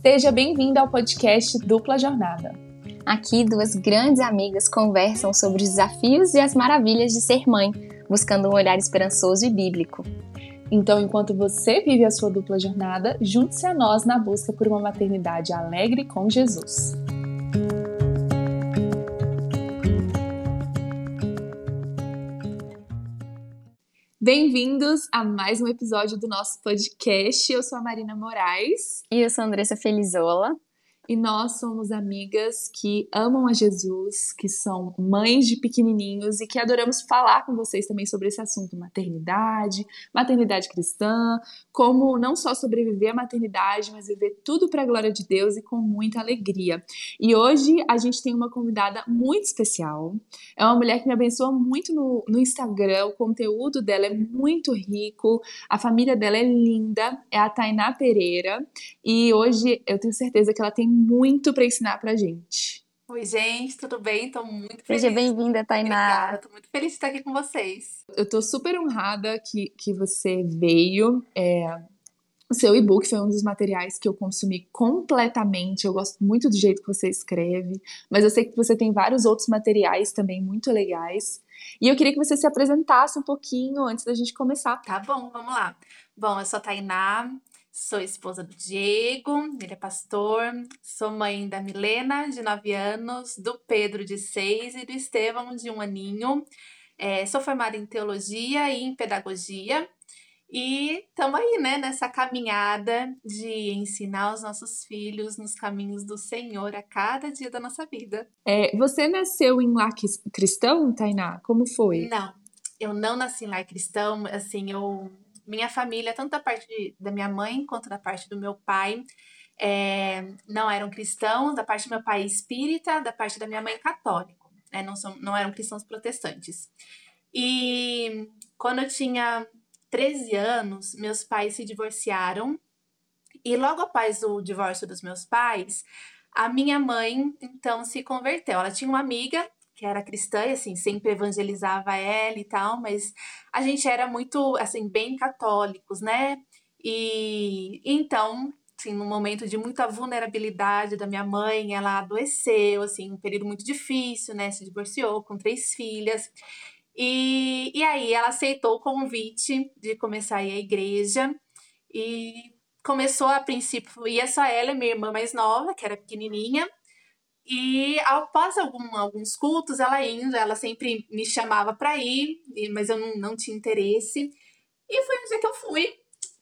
Seja bem-vinda ao podcast Dupla Jornada. Aqui, duas grandes amigas conversam sobre os desafios e as maravilhas de ser mãe, buscando um olhar esperançoso e bíblico. Então, enquanto você vive a sua dupla jornada, junte-se a nós na busca por uma maternidade alegre com Jesus. Bem-vindos a mais um episódio do nosso podcast. Eu sou a Marina Moraes. E eu sou a Andressa Felizola e nós somos amigas que amam a Jesus, que são mães de pequenininhos e que adoramos falar com vocês também sobre esse assunto, maternidade, maternidade cristã, como não só sobreviver à maternidade, mas viver tudo para a glória de Deus e com muita alegria. E hoje a gente tem uma convidada muito especial. É uma mulher que me abençoa muito no, no Instagram, o conteúdo dela é muito rico, a família dela é linda, é a Tainá Pereira, e hoje eu tenho certeza que ela tem muito para ensinar pra gente. Oi, gente, tudo bem? Tô muito feliz. Seja bem-vinda, Tainá. Obrigada, tô muito feliz de estar aqui com vocês. Eu tô super honrada que, que você veio. É, o seu e-book foi um dos materiais que eu consumi completamente. Eu gosto muito do jeito que você escreve, mas eu sei que você tem vários outros materiais também muito legais. E eu queria que você se apresentasse um pouquinho antes da gente começar. Tá bom, vamos lá. Bom, eu sou a Tainá, Sou esposa do Diego, ele é pastor. Sou mãe da Milena, de 9 anos, do Pedro, de 6 e do Estevão, de um aninho. É, sou formada em teologia e em pedagogia. E estamos aí, né, nessa caminhada de ensinar os nossos filhos nos caminhos do Senhor a cada dia da nossa vida. É, você nasceu em lar cristão, Tainá? Como foi? Não, eu não nasci em lar cristão. Assim, eu minha família, tanto da parte da minha mãe quanto da parte do meu pai, é, não eram cristãos, da parte do meu pai espírita, da parte da minha mãe católico, né? não, são, não eram cristãos protestantes. E quando eu tinha 13 anos, meus pais se divorciaram, e logo após o divórcio dos meus pais, a minha mãe então se converteu. Ela tinha uma amiga que era cristã e assim sempre evangelizava ela e tal, mas a gente era muito assim bem católicos, né? E então, assim, num momento de muita vulnerabilidade da minha mãe, ela adoeceu, assim, um período muito difícil, né? Se divorciou com três filhas. E, e aí ela aceitou o convite de começar a ir à igreja e começou a princípio, ia só ela minha irmã mais nova, que era pequenininha, e após algum, alguns cultos, ela indo, ela sempre me chamava para ir, mas eu não, não tinha interesse. E foi um dia que eu fui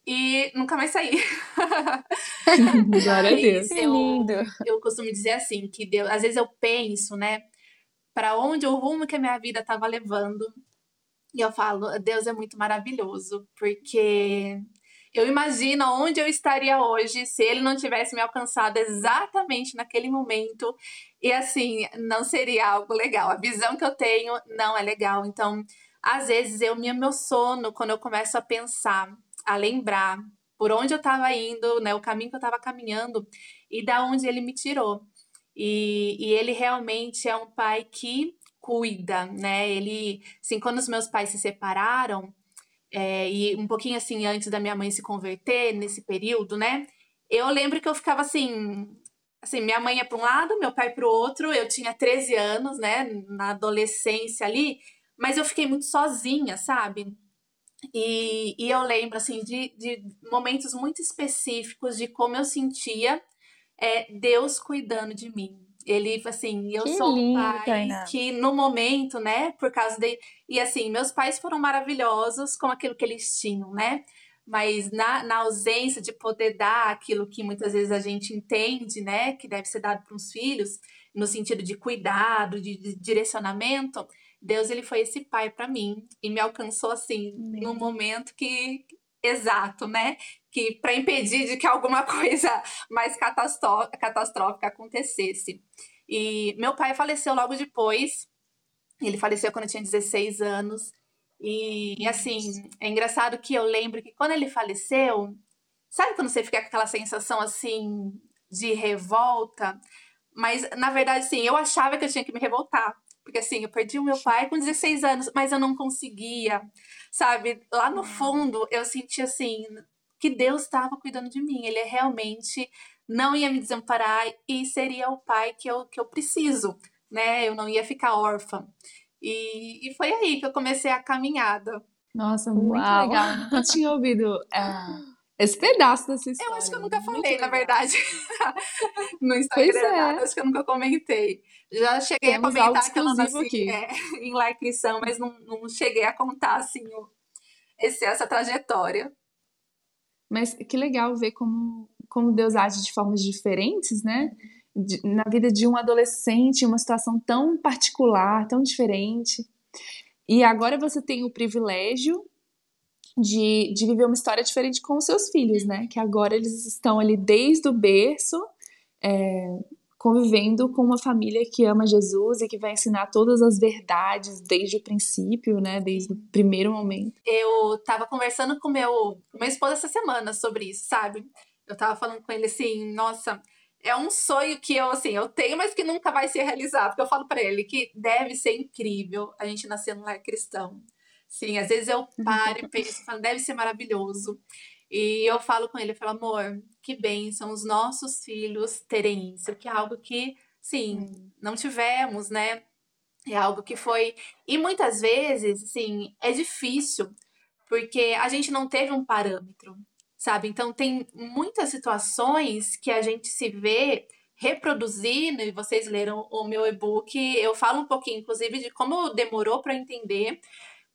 e nunca mais saí. Glória a Deus. Eu, lindo. eu costumo dizer assim, que Deus, às vezes eu penso, né, para onde o rumo que a minha vida estava levando. E eu falo, Deus é muito maravilhoso, porque eu imagino onde eu estaria hoje se ele não tivesse me alcançado exatamente naquele momento. E assim, não seria algo legal. A visão que eu tenho não é legal. Então, às vezes eu me meu sono quando eu começo a pensar, a lembrar por onde eu estava indo, né, o caminho que eu estava caminhando e da onde ele me tirou. E, e ele realmente é um pai que cuida, né? Ele, assim, quando os meus pais se separaram, é, e um pouquinho assim antes da minha mãe se converter, nesse período, né? Eu lembro que eu ficava assim, assim, minha mãe ia para um lado, meu pai para o outro. Eu tinha 13 anos, né, na adolescência ali, mas eu fiquei muito sozinha, sabe? E, e eu lembro assim de, de momentos muito específicos de como eu sentia é, Deus cuidando de mim, ele, assim, eu que sou lindo, um pai que no momento, né, por causa de. E assim, meus pais foram maravilhosos com aquilo que eles tinham, né? Mas na, na ausência de poder dar aquilo que muitas vezes a gente entende, né, que deve ser dado para os filhos, no sentido de cuidado, de, de direcionamento, Deus ele foi esse pai para mim e me alcançou assim num momento que exato, né? Que para impedir de que alguma coisa mais catastrófica acontecesse. E meu pai faleceu logo depois. Ele faleceu quando eu tinha 16 anos. E, assim, é engraçado que eu lembro que quando ele faleceu, sabe quando você fica com aquela sensação assim de revolta? Mas na verdade, sim, eu achava que eu tinha que me revoltar. Porque assim, eu perdi o meu pai com 16 anos, mas eu não conseguia, sabe? Lá no fundo, eu senti assim que Deus estava cuidando de mim. Ele realmente não ia me desamparar e seria o pai que eu, que eu preciso, né? Eu não ia ficar órfã. E, e foi aí que eu comecei a caminhada. Nossa, muito Uau. legal. Nunca tinha ouvido é, esse pedaço dessa história. Eu acho que eu nunca falei, muito na verdade, no Instagram. Pois é. Acho que eu nunca comentei. Já cheguei Temos a comentar que eu nasci aqui. É, em Larcrição, mas não, não cheguei a contar assim esse, essa trajetória. Mas que legal ver como, como Deus age de formas diferentes, né? De, na vida de um adolescente, uma situação tão particular, tão diferente. E agora você tem o privilégio de, de viver uma história diferente com os seus filhos, né? Que agora eles estão ali desde o berço, é, convivendo com uma família que ama Jesus e que vai ensinar todas as verdades desde o princípio, né? Desde o primeiro momento. Eu tava conversando com meu, meu esposo essa semana sobre isso, sabe? Eu tava falando com ele assim, nossa, é um sonho que eu assim, eu tenho, mas que nunca vai se realizar, porque eu falo para ele que deve ser incrível a gente nascer num lar cristão. Sim, às vezes eu paro e penso, falo, deve ser maravilhoso. E eu falo com ele, eu falo, amor, que bênção os nossos filhos terem isso, que é algo que, sim, hum. não tivemos, né? É algo que foi. E muitas vezes, sim, é difícil, porque a gente não teve um parâmetro, sabe? Então, tem muitas situações que a gente se vê reproduzindo, e vocês leram o meu e-book, eu falo um pouquinho, inclusive, de como demorou para entender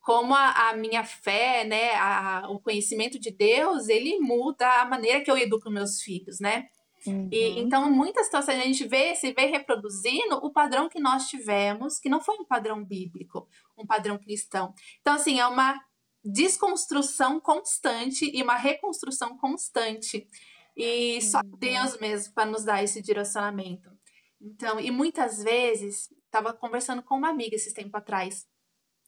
como a, a, minha fé, né, a, o conhecimento de Deus, ele muda a maneira que eu educo meus filhos, né? Uhum. E, então, muitas situações a gente vê, se vê reproduzindo o padrão que nós tivemos, que não foi um padrão bíblico, um padrão cristão. Então, assim, é uma desconstrução constante e uma reconstrução constante. E só uhum. Deus mesmo para nos dar esse direcionamento. Então, e muitas vezes, estava conversando com uma amiga esses tempo atrás,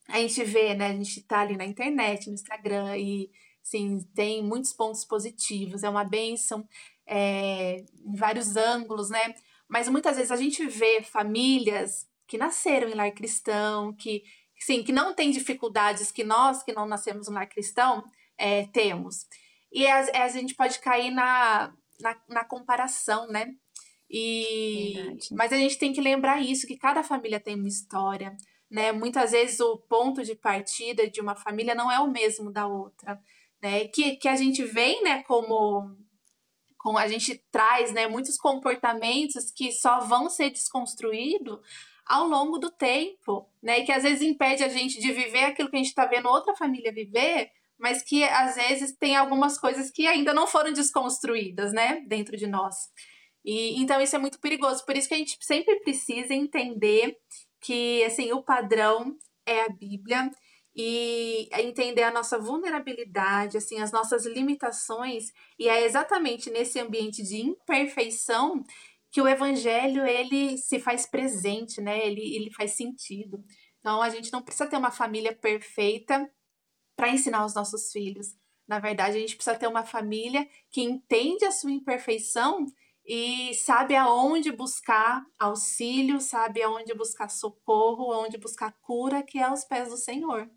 a gente vê, né? A gente tá ali na internet, no Instagram, e sim, tem muitos pontos positivos, é uma bênção é, em vários ângulos, né? Mas muitas vezes a gente vê famílias que nasceram em lar cristão, que sim, que não tem dificuldades que nós que não nascemos em lar cristão é, temos. E a, a, gente pode cair na, na, na comparação, né? E, mas a gente tem que lembrar isso, que cada família tem uma história, né? Muitas vezes o ponto de partida de uma família não é o mesmo da outra, né? Que, que a gente vem, né, como como a gente traz, né, muitos comportamentos que só vão ser desconstruídos ao longo do tempo, né? E que às vezes impede a gente de viver aquilo que a gente está vendo outra família viver, mas que às vezes tem algumas coisas que ainda não foram desconstruídas, né, dentro de nós. E então isso é muito perigoso, por isso que a gente sempre precisa entender que assim o padrão é a Bíblia e entender a nossa vulnerabilidade, assim, as nossas limitações, e é exatamente nesse ambiente de imperfeição que o evangelho ele se faz presente, né? Ele, ele faz sentido. Então a gente não precisa ter uma família perfeita para ensinar os nossos filhos. Na verdade, a gente precisa ter uma família que entende a sua imperfeição e sabe aonde buscar auxílio, sabe aonde buscar socorro, aonde buscar cura, que é aos pés do Senhor.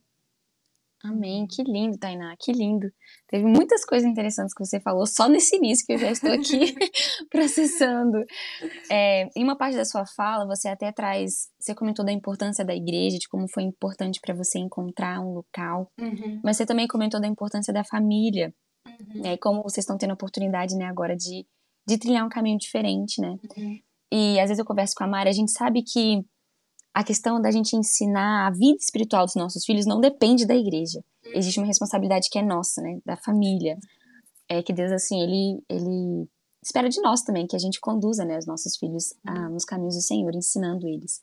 Amém, que lindo, Tainá, que lindo. Teve muitas coisas interessantes que você falou só nesse início que eu já estou aqui processando. É, em uma parte da sua fala, você até traz, você comentou da importância da igreja, de como foi importante para você encontrar um local, uhum. mas você também comentou da importância da família, uhum. né, como vocês estão tendo a oportunidade, né, agora de de trilhar um caminho diferente, né? Uhum. E às vezes eu converso com a Mari, a gente sabe que a questão da gente ensinar a vida espiritual dos nossos filhos não depende da igreja. Uhum. Existe uma responsabilidade que é nossa, né? Da família. É que Deus, assim, ele, ele espera de nós também que a gente conduza, né, os nossos filhos ah, nos caminhos do Senhor, ensinando eles.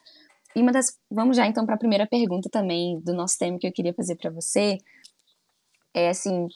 E uma das. Vamos já então para a primeira pergunta também do nosso tema que eu queria fazer para você. É assim,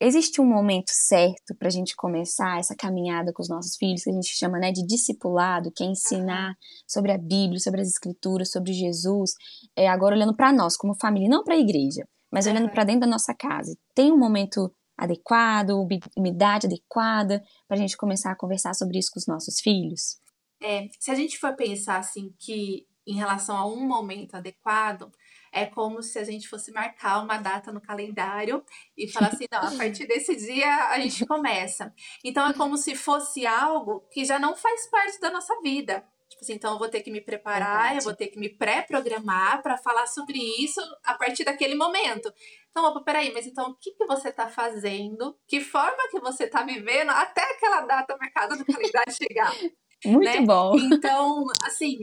existe um momento certo para a gente começar essa caminhada com os nossos filhos, que a gente chama né, de discipulado, que é ensinar sobre a Bíblia, sobre as Escrituras, sobre Jesus, é, agora olhando para nós como família, não para a igreja, mas olhando para dentro da nossa casa. Tem um momento adequado, umidade adequada para a gente começar a conversar sobre isso com os nossos filhos? É, se a gente for pensar assim que em relação a um momento adequado, é como se a gente fosse marcar uma data no calendário e falar assim, não, a partir desse dia a gente começa. Então é como se fosse algo que já não faz parte da nossa vida. Tipo assim, então eu vou ter que me preparar, Verdade. eu vou ter que me pré-programar para falar sobre isso a partir daquele momento. Então, opa, peraí, mas então o que, que você está fazendo? Que forma que você está vivendo até aquela data marcada no calendário chegar? Muito né? bom. Então, assim,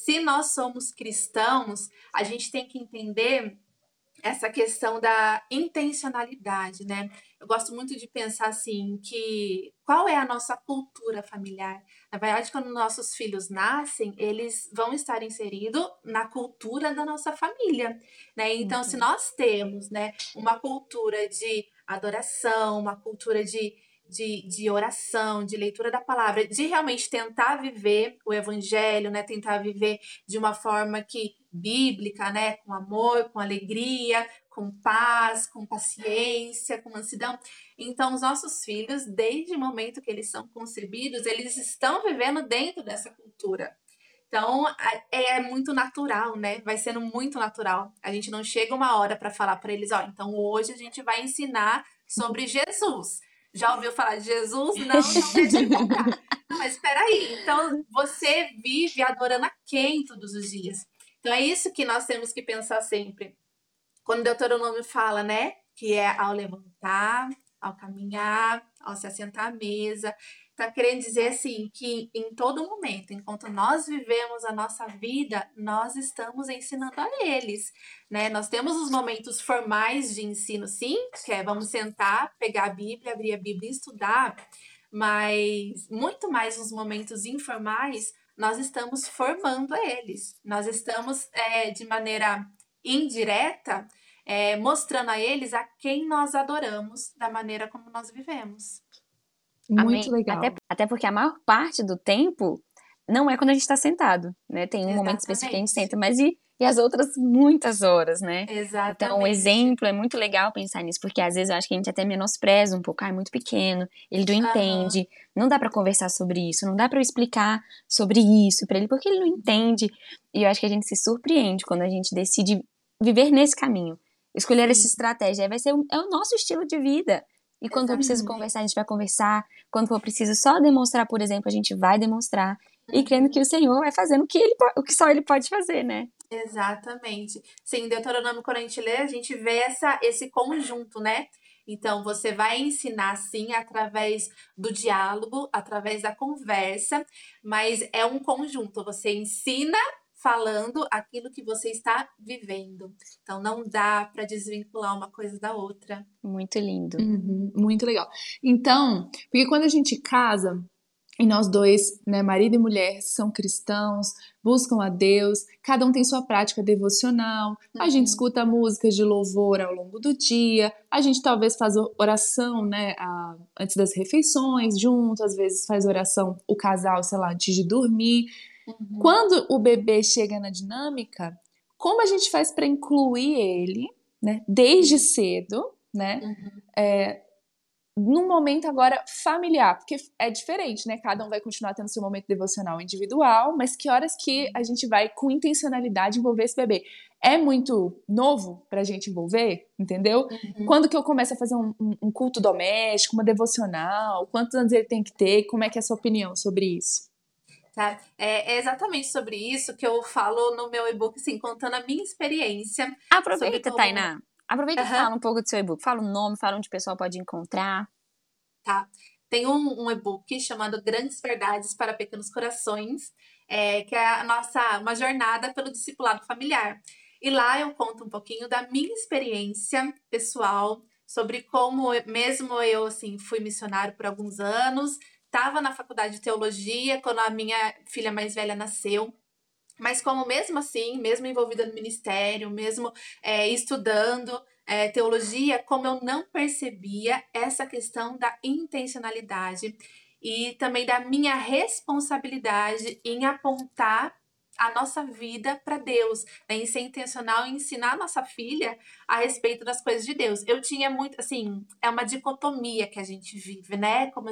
se nós somos cristãos, a gente tem que entender essa questão da intencionalidade, né? Eu gosto muito de pensar assim que qual é a nossa cultura familiar? Na verdade, quando nossos filhos nascem, eles vão estar inseridos na cultura da nossa família, né? Então, uhum. se nós temos, né, uma cultura de adoração, uma cultura de de, de oração, de leitura da palavra, de realmente tentar viver o evangelho, né? Tentar viver de uma forma que bíblica, né? Com amor, com alegria, com paz, com paciência, com mansidão. Então, os nossos filhos, desde o momento que eles são concebidos, eles estão vivendo dentro dessa cultura. Então, é, é muito natural, né? Vai sendo muito natural. A gente não chega uma hora para falar para eles, ó, então hoje a gente vai ensinar sobre Jesus. Já ouviu falar de Jesus? Não, não deixa de Mas espera aí, então você vive adorando a quem todos os dias? Então é isso que nós temos que pensar sempre. Quando o Deuteronômio fala, né, que é ao levantar, ao caminhar, ao se assentar à mesa, Está querendo dizer assim que em todo momento, enquanto nós vivemos a nossa vida, nós estamos ensinando a eles, né? Nós temos os momentos formais de ensino, sim, que é vamos sentar, pegar a Bíblia, abrir a Bíblia e estudar, mas muito mais nos momentos informais, nós estamos formando eles, nós estamos é, de maneira indireta é, mostrando a eles a quem nós adoramos da maneira como nós vivemos. Muito Amém. legal. Até, até porque a maior parte do tempo não é quando a gente está sentado, né? Tem um Exatamente. momento específico que a gente senta, mas e, e as outras muitas horas, né? Exatamente. Então, o exemplo é muito legal pensar nisso, porque às vezes eu acho que a gente até menospreza um pouco, ah, é muito pequeno, ele não entende, não dá para conversar sobre isso, não dá para explicar sobre isso para ele, porque ele não entende. E eu acho que a gente se surpreende quando a gente decide viver nesse caminho, escolher Sim. essa estratégia, vai ser é o nosso estilo de vida. E quando for preciso conversar, a gente vai conversar. Quando for preciso só demonstrar, por exemplo, a gente vai demonstrar. E crendo que o Senhor vai fazendo o que, ele, o que só ele pode fazer, né? Exatamente. Sim, Deuteronômio, quando a gente lê, a gente vê essa, esse conjunto, né? Então, você vai ensinar, sim, através do diálogo, através da conversa, mas é um conjunto. Você ensina falando aquilo que você está vivendo. Então não dá para desvincular uma coisa da outra. Muito lindo. Uhum, muito legal. Então, porque quando a gente casa, e nós dois, né, marido e mulher, são cristãos, buscam a Deus, cada um tem sua prática devocional, uhum. a gente uhum. escuta músicas de louvor ao longo do dia, a gente talvez faz oração, né, a, antes das refeições, junto, às vezes faz oração o casal, sei lá, antes de dormir. Uhum. Quando o bebê chega na dinâmica, como a gente faz para incluir ele, né, desde cedo, né, uhum. é, num momento agora familiar, porque é diferente, né? Cada um vai continuar tendo seu momento devocional individual, mas que horas que a gente vai com intencionalidade envolver esse bebê? É muito novo pra gente envolver, entendeu? Uhum. Quando que eu começo a fazer um, um, culto doméstico, uma devocional? Quantos anos ele tem que ter? Como é que é a sua opinião sobre isso? Tá? É, é, exatamente sobre isso que eu falo no meu e-book, assim, contando a minha experiência. Aproveita, como... Tainá. Aproveita uhum. e fala um pouco do seu e-book. Fala o nome, fala onde o pessoal pode encontrar. Tá. Tem um, um e-book chamado Grandes Verdades para Pequenos Corações, é, que é a nossa uma jornada pelo discipulado familiar. E lá eu conto um pouquinho da minha experiência pessoal sobre como, mesmo eu assim, fui missionário por alguns anos, estava na faculdade de teologia quando a minha filha mais velha nasceu. Mas como mesmo assim, mesmo envolvida no ministério, mesmo é, estudando é, teologia, como eu não percebia essa questão da intencionalidade e também da minha responsabilidade em apontar a nossa vida para Deus, né? em ser intencional em ensinar a nossa filha a respeito das coisas de Deus. Eu tinha muito, assim, é uma dicotomia que a gente vive, né? Como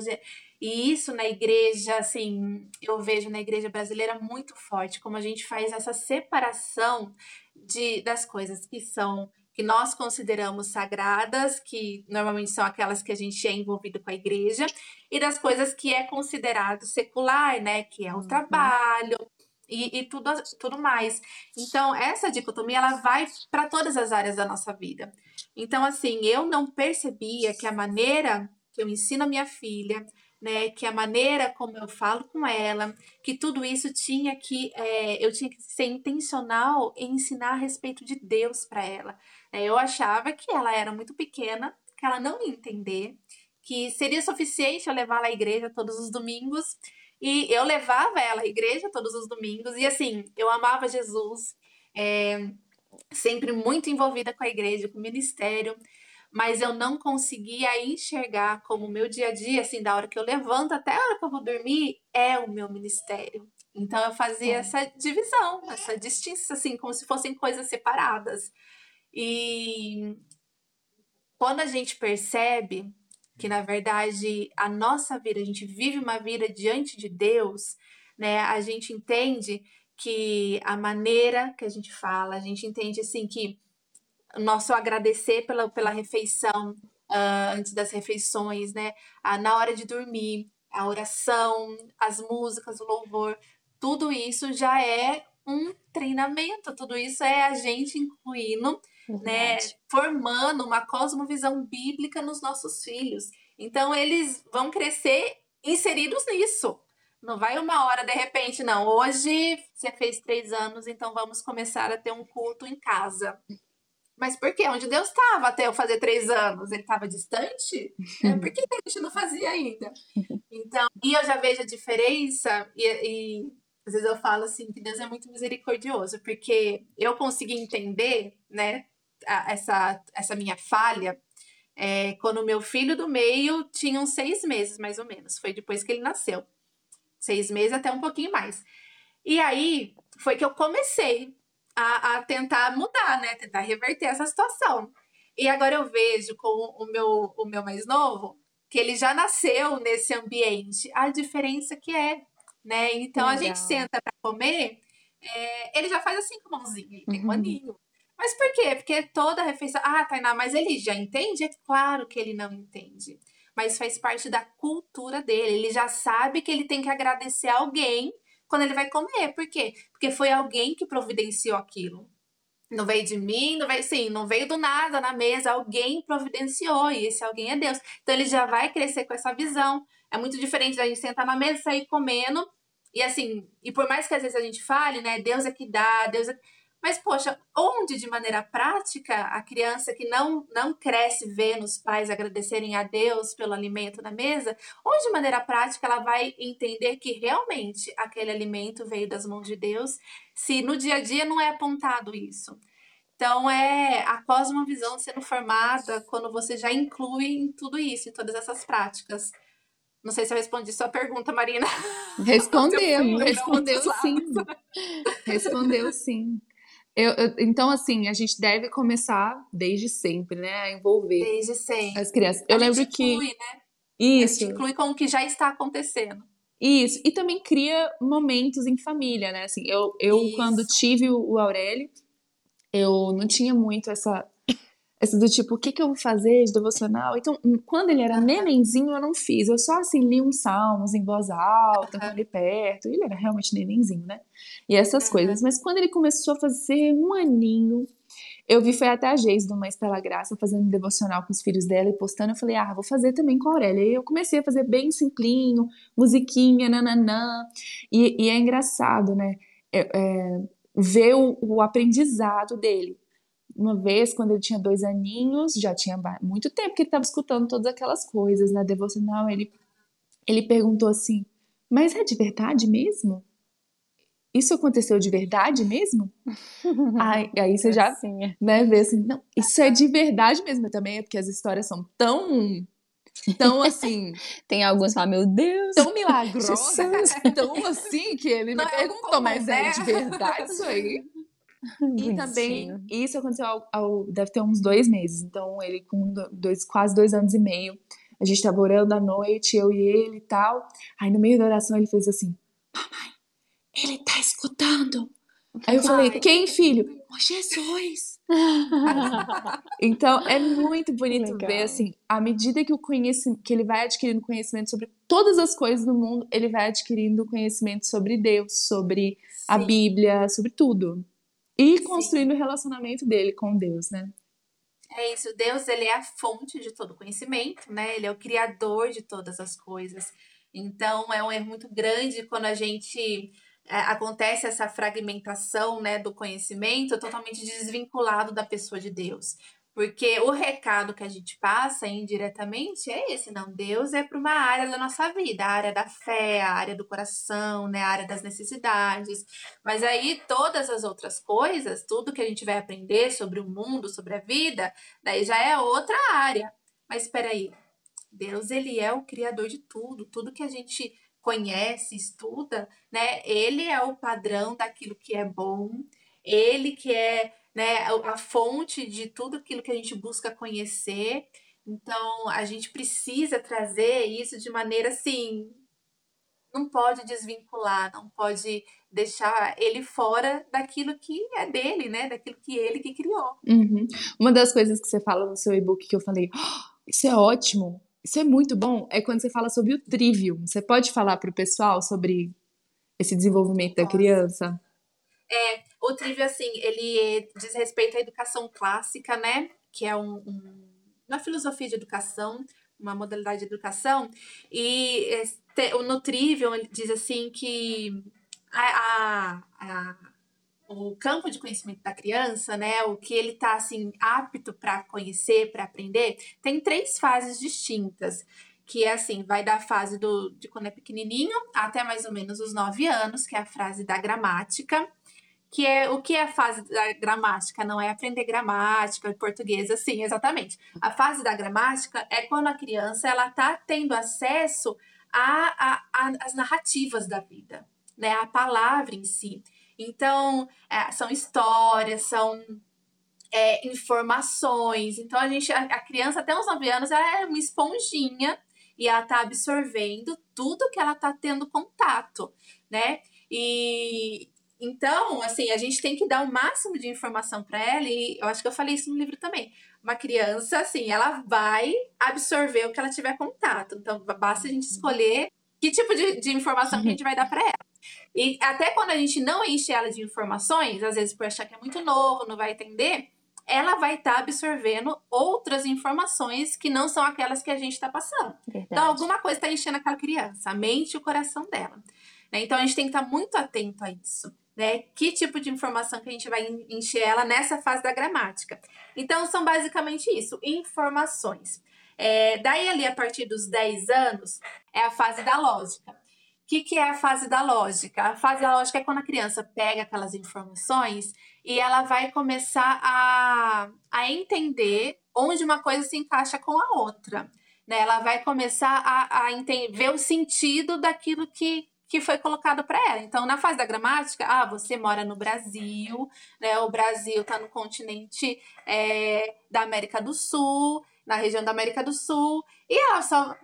E isso na igreja, assim, eu vejo na igreja brasileira muito forte, como a gente faz essa separação de, das coisas que são que nós consideramos sagradas, que normalmente são aquelas que a gente é envolvido com a igreja, e das coisas que é considerado secular, né? Que é o uhum. trabalho, e, e, tudo, tudo mais. Então, essa dicotomia ela vai para todas as áreas da nossa vida. Então, assim, eu não percebia que a maneira que eu ensino a minha filha, né, que a maneira como eu falo com ela, que tudo isso tinha que, é, eu tinha que ser intencional em ensinar a respeito de Deus para ela. É, eu achava que ela era muito pequena, que ela não ia entender, que seria suficiente eu levá-la à igreja todos os domingos. E eu levava ela à igreja todos os domingos. E assim, eu amava Jesus, é, sempre muito envolvida com a igreja, com o ministério mas eu não conseguia enxergar como o meu dia a dia, assim, da hora que eu levanto até a hora que eu vou dormir, é o meu ministério. Então eu fazia é. essa divisão, essa distinção, assim, como se fossem coisas separadas. E quando a gente percebe que, na verdade, a nossa vida, a gente vive uma vida diante de Deus, né? A gente entende que a maneira que a gente fala, a gente entende, assim, que nosso agradecer pela, pela refeição, uh, antes das refeições, né? Uh, na hora de dormir, a oração, as músicas, o louvor, tudo isso já é um treinamento, tudo isso é a gente incluindo, né, formando uma cosmovisão bíblica nos nossos filhos. Então eles vão crescer inseridos nisso. Não vai uma hora de repente, não. Hoje você fez três anos, então vamos começar a ter um culto em casa. Mas por quê? Onde Deus estava até eu fazer três anos? Ele estava distante? É, por que a gente não fazia ainda? Então, e eu já vejo a diferença, e, e às vezes eu falo assim que Deus é muito misericordioso, porque eu consegui entender, né, a, essa, essa minha falha é, quando o meu filho do meio tinha uns seis meses, mais ou menos. Foi depois que ele nasceu. Seis meses até um pouquinho mais. E aí foi que eu comecei a, a tentar mudar, né? Tentar reverter essa situação. E agora eu vejo com o meu, o meu mais novo que ele já nasceu nesse ambiente. A diferença que é, né? Então Legal. a gente senta para comer, é, ele já faz assim com a mãozinha, ele tem um uhum. aninho. Mas por quê? Porque toda refeição. Ah, Tainá, mas ele já entende? É claro que ele não entende. Mas faz parte da cultura dele. Ele já sabe que ele tem que agradecer alguém quando ele vai comer. Por quê? Porque foi alguém que providenciou aquilo. Não veio de mim, não veio, sim, não veio do nada na mesa, alguém providenciou e esse alguém é Deus. Então ele já vai crescer com essa visão. É muito diferente da gente sentar na mesa e sair comendo. E assim, e por mais que às vezes a gente fale, né, Deus é que dá, Deus é mas, poxa, onde de maneira prática a criança que não, não cresce vendo os pais agradecerem a Deus pelo alimento na mesa, onde de maneira prática ela vai entender que realmente aquele alimento veio das mãos de Deus, se no dia a dia não é apontado isso? Então, é a cosmovisão sendo formada quando você já inclui em tudo isso, em todas essas práticas. Não sei se eu respondi sua pergunta, Marina. Respondeu, respondeu sim. Respondeu sim. Eu, eu, então, assim, a gente deve começar desde sempre, né? A envolver desde sempre. as crianças. Eu a lembro gente que. Inclui, né? Isso. A gente inclui com o que já está acontecendo. Isso. E também cria momentos em família, né? Assim, eu, eu quando tive o Aurélio, eu não tinha muito essa essa do tipo, o que, que eu vou fazer de devocional? Então, hum, quando ele era nenenzinho, eu não fiz. Eu só, assim, li uns salmos em voz alta, com ele perto. Ele era realmente nenenzinho, né? E essas coisas. Mas quando ele começou a fazer um aninho, eu vi, foi até a Geis do Mães Pela Graça, fazendo devocional com os filhos dela e postando. Eu falei, ah, vou fazer também com a Aurélia. E eu comecei a fazer bem simplinho, musiquinha, nananã. E, e é engraçado, né? É, é, ver o, o aprendizado dele uma vez, quando ele tinha dois aninhos, já tinha muito tempo que ele estava escutando todas aquelas coisas na devocional, ele, ele perguntou assim: Mas é de verdade mesmo? Isso aconteceu de verdade mesmo? aí, aí você já né, vê assim: Não, isso é de verdade mesmo também, é porque as histórias são tão tão assim. Tem alguns que falam, meu Deus. Tão milagrosas, tão assim, que ele me é perguntou, mas é de verdade isso aí? E também, isso aconteceu ao, ao, deve ter uns dois meses. Então, ele com dois, quase dois anos e meio, a gente estava orando à noite, eu e ele e tal. Aí no meio da oração ele fez assim: Mamãe, ele tá escutando. Aí eu falei: Quem, filho? Oh, Jesus. então é muito bonito Legal. ver assim, à medida que o conhecimento, que ele vai adquirindo conhecimento sobre todas as coisas do mundo, ele vai adquirindo conhecimento sobre Deus, sobre Sim. a Bíblia, sobre tudo. E construindo Sim. o relacionamento dele com Deus, né? É isso, Deus ele é a fonte de todo conhecimento, né? Ele é o criador de todas as coisas. Então é um erro muito grande quando a gente é, acontece essa fragmentação, né, do conhecimento totalmente desvinculado da pessoa de Deus. Porque o recado que a gente passa indiretamente é esse, não. Deus é para uma área da nossa vida, a área da fé, a área do coração, né, a área das necessidades. Mas aí todas as outras coisas, tudo que a gente vai aprender sobre o mundo, sobre a vida, daí já é outra área. Mas espera aí, Deus ele é o criador de tudo, tudo que a gente conhece, estuda, né? Ele é o padrão daquilo que é bom, ele que é né, a fonte de tudo aquilo que a gente busca conhecer. Então, a gente precisa trazer isso de maneira assim. Não pode desvincular, não pode deixar ele fora daquilo que é dele, né? Daquilo que ele que criou. Uhum. Uma das coisas que você fala no seu e-book que eu falei, oh, isso é ótimo, isso é muito bom, é quando você fala sobre o trivium. Você pode falar para o pessoal sobre esse desenvolvimento Nossa. da criança? É, o Trivia, assim, ele diz respeito à educação clássica, né? Que é um, um, uma filosofia de educação, uma modalidade de educação. E no Trivium ele diz assim que a, a, a, o campo de conhecimento da criança, né, o que ele está assim apto para conhecer, para aprender, tem três fases distintas, que é assim, vai da fase do de quando é pequenininho até mais ou menos os nove anos, que é a fase da gramática que é o que é a fase da gramática, não é aprender gramática, português, assim, exatamente. A fase da gramática é quando a criança ela está tendo acesso às narrativas da vida, né, a palavra em si. Então, é, são histórias, são é, informações. Então, a gente, a, a criança até uns 9 anos, ela é uma esponjinha e ela está absorvendo tudo que ela está tendo contato, né? E, então, assim, a gente tem que dar o máximo de informação para ela, e eu acho que eu falei isso no livro também. Uma criança, assim, ela vai absorver o que ela tiver contato. Então, basta a gente escolher que tipo de, de informação que a gente vai dar para ela. E até quando a gente não enche ela de informações, às vezes por achar que é muito novo, não vai entender, ela vai estar tá absorvendo outras informações que não são aquelas que a gente está passando. Verdade. Então, alguma coisa está enchendo aquela criança, a mente e o coração dela. Né? Então, a gente tem que estar tá muito atento a isso né? Que tipo de informação que a gente vai encher ela nessa fase da gramática. Então, são basicamente isso, informações. É, daí, ali, a partir dos 10 anos, é a fase da lógica. O que, que é a fase da lógica? A fase da lógica é quando a criança pega aquelas informações e ela vai começar a, a entender onde uma coisa se encaixa com a outra. Né? Ela vai começar a, a entender, ver o sentido daquilo que, que foi colocado para ela. Então, na fase da gramática, ah, você mora no Brasil, né? O Brasil está no continente é, da América do Sul, na região da América do Sul, e ela só,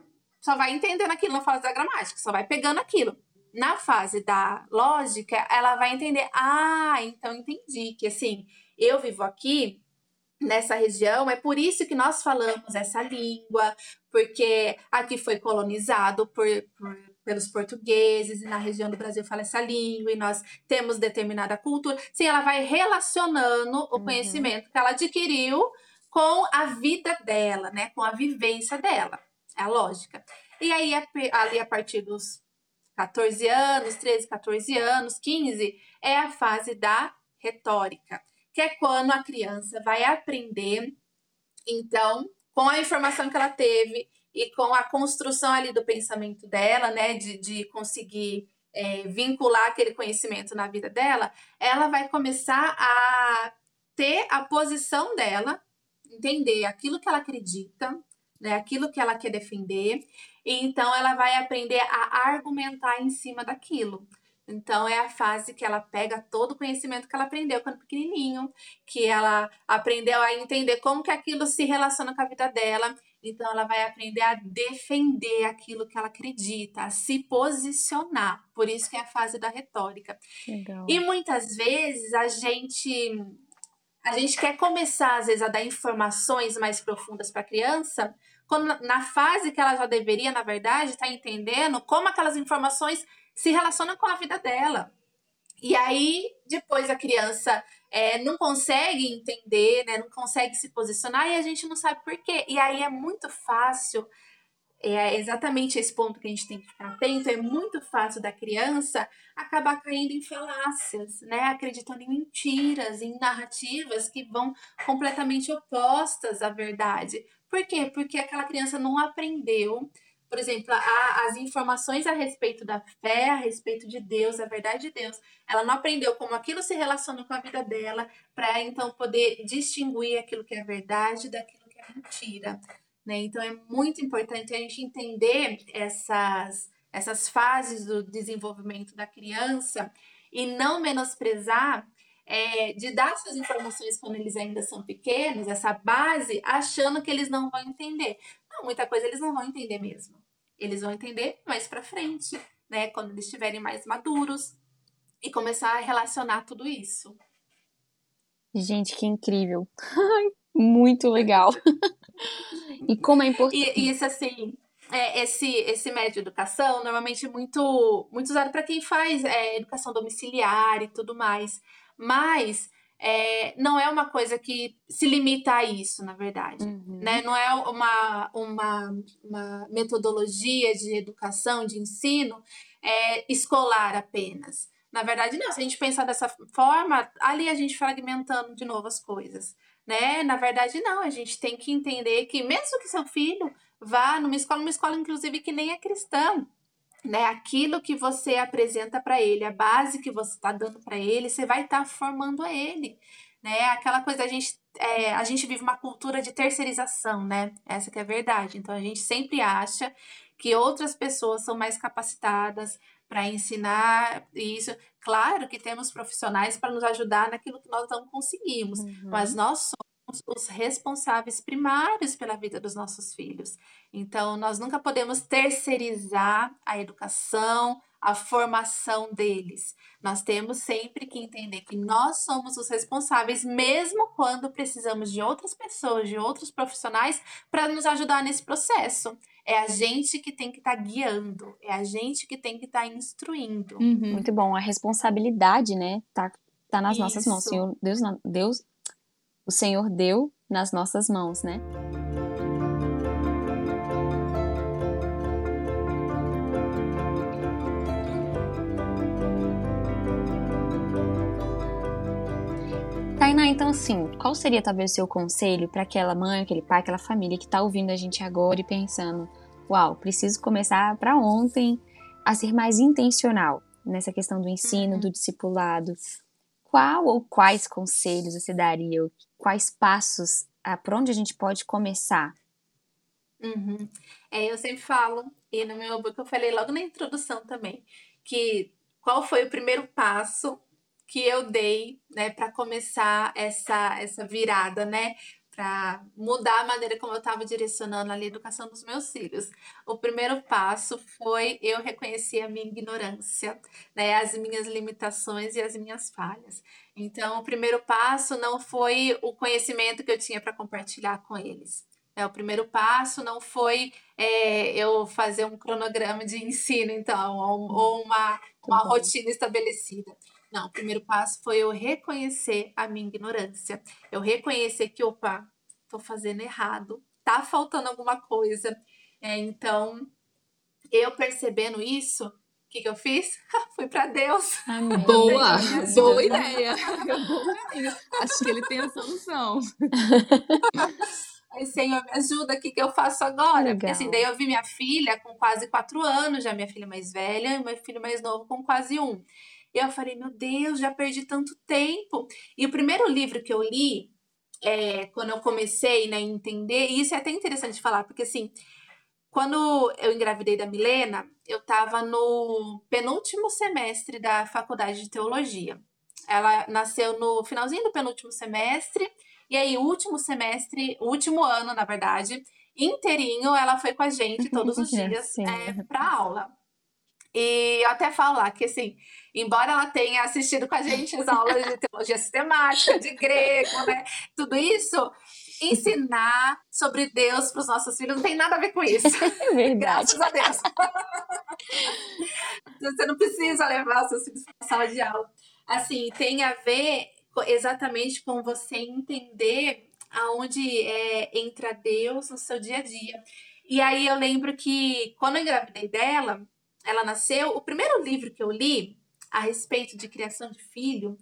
só vai entendendo aquilo na fase da gramática, só vai pegando aquilo. Na fase da lógica, ela vai entender, ah, então entendi que assim, eu vivo aqui nessa região, é por isso que nós falamos essa língua, porque aqui foi colonizado por, por pelos portugueses e na região do Brasil fala essa língua e nós temos determinada cultura. Sim, ela vai relacionando o uhum. conhecimento que ela adquiriu com a vida dela, né? Com a vivência dela. É a lógica. E aí, ali a partir dos 14 anos, 13, 14 anos, 15, é a fase da retórica, que é quando a criança vai aprender, então, com a informação que ela teve e com a construção ali do pensamento dela, né, de, de conseguir é, vincular aquele conhecimento na vida dela, ela vai começar a ter a posição dela, entender aquilo que ela acredita, né, aquilo que ela quer defender, e então ela vai aprender a argumentar em cima daquilo. Então, é a fase que ela pega todo o conhecimento que ela aprendeu quando pequenininho, que ela aprendeu a entender como que aquilo se relaciona com a vida dela, Então, ela vai aprender a defender aquilo que ela acredita, a se posicionar. Por isso que é a fase da retórica. Legal. E muitas vezes a gente a gente quer começar às vezes a dar informações mais profundas para a criança, quando na fase que ela já deveria, na verdade, estar tá entendendo como aquelas informações se relacionam com a vida dela. E aí, depois a criança é, não consegue entender, né, não consegue se posicionar e a gente não sabe por quê. E aí é muito fácil, é exatamente esse ponto que a gente tem que ficar atento, é muito fácil da criança acabar caindo em falácias, né, acreditando em mentiras, em narrativas que vão completamente opostas à verdade. Por quê? Porque aquela criança não aprendeu por exemplo, a, as informações a respeito da fé, a respeito de Deus, a verdade de Deus, ela não aprendeu como aquilo se relaciona com a vida dela, para então poder distinguir aquilo que é verdade daquilo que é mentira. Né? Então é muito importante a gente entender essas, essas fases do desenvolvimento da criança e não menosprezar é, de dar essas informações quando eles ainda são pequenos, essa base, achando que eles não vão entender. Não, muita coisa eles não vão entender mesmo. Eles vão entender mais para frente, né? Quando eles estiverem mais maduros e começar a relacionar tudo isso. Gente, que incrível! Muito legal! e como é importante. E, e isso assim, é, esse, esse médio de educação normalmente muito, muito usado para quem faz é, educação domiciliar e tudo mais. Mas é, não é uma coisa que se limita a isso, na verdade. Uhum. Né? Não é uma, uma, uma metodologia de educação, de ensino é, escolar apenas. Na verdade, não. Se a gente pensar dessa forma, ali a gente fragmentando de novo as coisas. Né? Na verdade, não. A gente tem que entender que, mesmo que seu filho vá numa escola, uma escola, inclusive, que nem é cristã, né, aquilo que você apresenta para ele, a base que você está dando para ele, você vai estar tá formando ele, né? Aquela coisa a gente é, a gente vive uma cultura de terceirização, né? Essa que é a verdade. Então a gente sempre acha que outras pessoas são mais capacitadas para ensinar isso. Claro que temos profissionais para nos ajudar naquilo que nós não conseguimos, uhum. mas nós somos os responsáveis primários pela vida dos nossos filhos. Então, nós nunca podemos terceirizar a educação, a formação deles. Nós temos sempre que entender que nós somos os responsáveis, mesmo quando precisamos de outras pessoas, de outros profissionais, para nos ajudar nesse processo. É a gente que tem que estar tá guiando, é a gente que tem que estar tá instruindo. Uhum. Muito bom. A responsabilidade, né, tá, tá nas Isso. nossas mãos. Senhor, Deus, Deus o Senhor deu nas nossas mãos, né? Tainá, então assim, qual seria talvez o seu conselho para aquela mãe, aquele pai, aquela família que está ouvindo a gente agora e pensando, uau, preciso começar para ontem a ser mais intencional nessa questão do ensino, uhum. do discipulado, qual ou quais conselhos você daria? Quais passos, ah, por onde a gente pode começar? Uhum. É, eu sempre falo, e no meu book eu falei logo na introdução também, que qual foi o primeiro passo que eu dei, né, para começar essa essa virada, né, para mudar a maneira como eu estava direcionando ali a educação dos meus filhos. O primeiro passo foi eu reconhecer a minha ignorância, né, as minhas limitações e as minhas falhas. Então, o primeiro passo não foi o conhecimento que eu tinha para compartilhar com eles. É, o primeiro passo não foi é, eu fazer um cronograma de ensino, então, ou, ou uma, uma rotina estabelecida. Não, o primeiro passo foi eu reconhecer a minha ignorância. Eu reconhecer que, opa, tô fazendo errado, tá faltando alguma coisa. É, então, eu percebendo isso, o que, que eu fiz? Fui para Deus. Amém. Boa, boa ideia. Acho que ele tem a solução. Aí, Senhor, me ajuda, o que, que eu faço agora? Legal. Porque assim, daí eu vi minha filha com quase quatro anos, já minha filha mais velha, e meu filho mais novo com quase um. E eu falei, meu Deus, já perdi tanto tempo. E o primeiro livro que eu li, é, quando eu comecei né, a entender, e isso é até interessante falar, porque assim, quando eu engravidei da Milena, eu estava no penúltimo semestre da faculdade de teologia. Ela nasceu no finalzinho do penúltimo semestre, e aí, o último semestre, o último ano, na verdade, inteirinho ela foi com a gente todos os dias é, para aula. E eu até falo lá que, assim, embora ela tenha assistido com a gente as aulas de teologia sistemática, de grego, né? Tudo isso, ensinar sobre Deus para os nossos filhos não tem nada a ver com isso. É verdade. Graças a Deus. Você não precisa levar seus filhos para a sala de aula. Assim, tem a ver exatamente com você entender aonde é, entra Deus no seu dia a dia. E aí eu lembro que quando eu engravidei dela, ela nasceu, o primeiro livro que eu li a respeito de criação de filho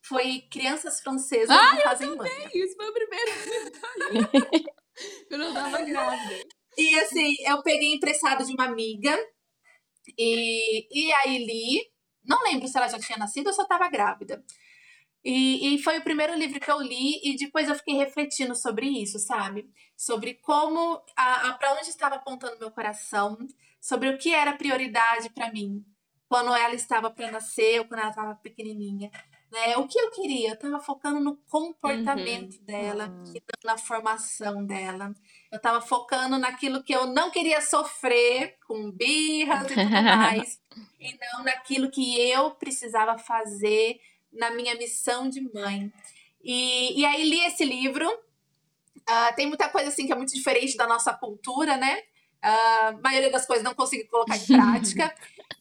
foi Crianças Francesas ah, Não Fazem Mãe. Isso foi o primeiro eu não tava grávida. E assim, eu peguei emprestado de uma amiga e, e aí li. Não lembro se ela já tinha nascido ou só estava grávida. E, e, foi o primeiro livro que eu li e depois eu fiquei refletindo sobre isso, sabe? Sobre como, a, a para onde estava apontando meu coração, sobre o que era prioridade para mim quando ela estava para nascer ou quando ela estava pequenininha. Né? O que eu queria? Eu estava focando no comportamento uhum. dela, uhum. na formação dela. Eu estava focando naquilo que eu não queria sofrer, com birras e tudo mais, e não naquilo que eu precisava fazer na minha missão de mãe. E, e aí li esse livro. Uh, tem muita coisa assim que é muito diferente da nossa cultura, né? A maioria das coisas não consegui colocar em prática.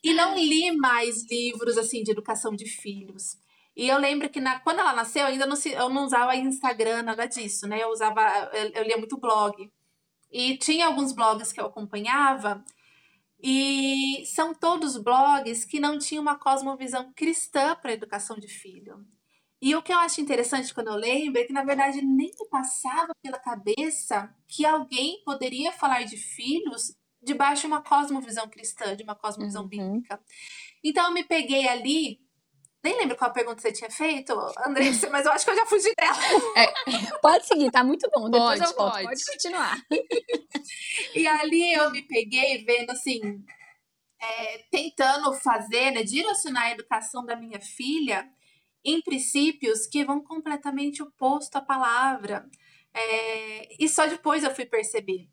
e não li mais livros assim de educação de filhos. E eu lembro que na, quando ela nasceu, ainda não se, eu não usava Instagram, nada disso, né? Eu usava, eu, eu lia muito blog. E tinha alguns blogs que eu acompanhava, e são todos blogs que não tinham uma cosmovisão cristã para a educação de filho. E o que eu acho interessante quando eu lembro é que, na verdade, nem me passava pela cabeça que alguém poderia falar de filhos debaixo de uma cosmovisão cristã, de uma cosmovisão uhum. bíblica. Então, eu me peguei ali. Nem lembro qual pergunta você tinha feito, Andressa, mas eu acho que eu já fugi dela. É, pode seguir, tá muito bom. Depois pode, eu volto. Pode. pode continuar. e ali eu me peguei vendo assim, é, tentando fazer, né, direcionar a educação da minha filha em princípios que vão completamente oposto à palavra. É, e só depois eu fui perceber.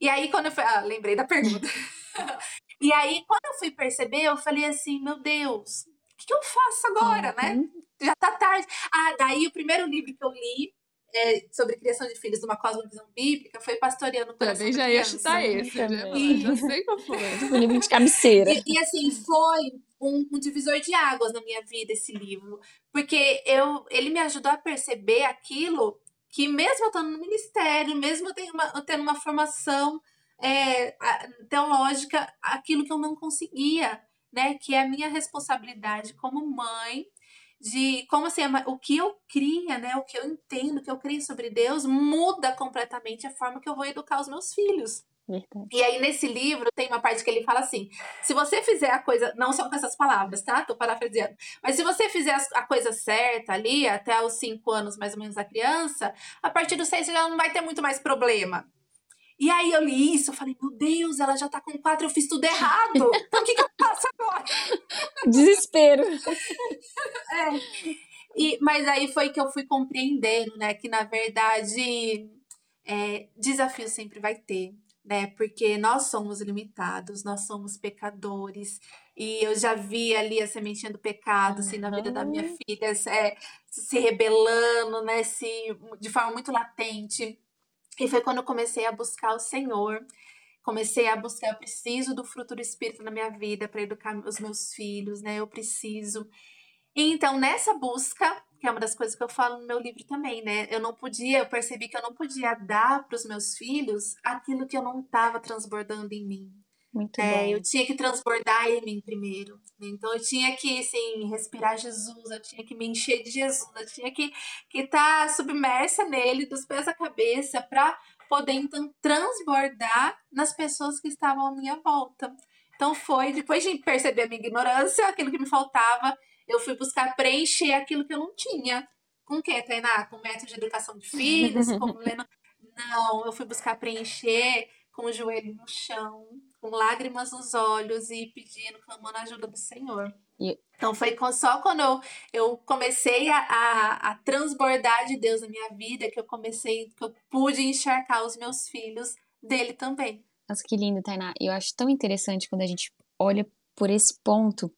E aí, quando eu fui. Ah, lembrei da pergunta. e aí, quando eu fui perceber, eu falei assim: meu Deus, o que, que eu faço agora, né? uhum. né? Já tá tarde. Ah, daí o primeiro livro que eu li é, sobre criação de filhos numa cosmovisão bíblica foi Pastoreando o Também já ia chutar esse, né? E... Já sei qual foi. Tipo, livro de cabeceira. E, e, assim, foi um, um, divisor de águas na minha vida esse livro. Porque eu, ele me ajudou a perceber aquilo que mesmo eu estando no ministério, mesmo eu tendo uma, eu tendo uma formação é, teológica, aquilo que eu não conseguia, né? Que é a minha responsabilidade como mãe de como assim, o que eu cria, né, o que eu entendo, o que eu creio sobre Deus, muda completamente a forma que eu vou educar os meus filhos. Verdade. E aí, nesse livro, tem uma parte que ele fala assim: se você fizer a coisa, não são com essas palavras, tá? Tô parafraseando. Mas se você fizer a coisa certa ali, até os cinco anos mais ou menos da criança, a partir dos seis já não vai ter muito mais problema. E aí eu li isso, eu falei, meu Deus, ela já tá com quatro, eu fiz tudo errado. Então o que, que eu faço agora? Desespero. é. E, mas aí foi que eu fui compreendendo, né? Que na verdade é, desafio sempre vai ter, né? Porque nós somos limitados, nós somos pecadores. E eu já vi ali a sementinha do pecado, assim, na vida da minha filha, é, se rebelando, né? Se, de forma muito latente. E foi quando eu comecei a buscar o Senhor, comecei a buscar, eu preciso do fruto do Espírito na minha vida para educar os meus filhos, né? Eu preciso. E então, nessa busca, que é uma das coisas que eu falo no meu livro também, né? Eu não podia, eu percebi que eu não podia dar para os meus filhos aquilo que eu não estava transbordando em mim. Muito é, bom. Eu tinha que transbordar em mim primeiro. Né? Então eu tinha que assim, respirar Jesus, eu tinha que me encher de Jesus, eu tinha que estar tá submersa nele, dos pés à cabeça, para poder então transbordar nas pessoas que estavam à minha volta. Então foi, depois de perceber a minha ignorância, aquilo que me faltava, eu fui buscar preencher aquilo que eu não tinha. Com o que, Tainá? Com método de educação de filhos? como lendo... Não, eu fui buscar preencher com o joelho no chão, com lágrimas nos olhos e pedindo, clamando a ajuda do Senhor. E... Então foi só quando eu, eu comecei a, a, a, transbordar de Deus na minha vida que eu comecei, que eu pude encharcar os meus filhos dele também. Nossa, que lindo, Tainá. Eu acho tão interessante quando a gente olha por esse ponto,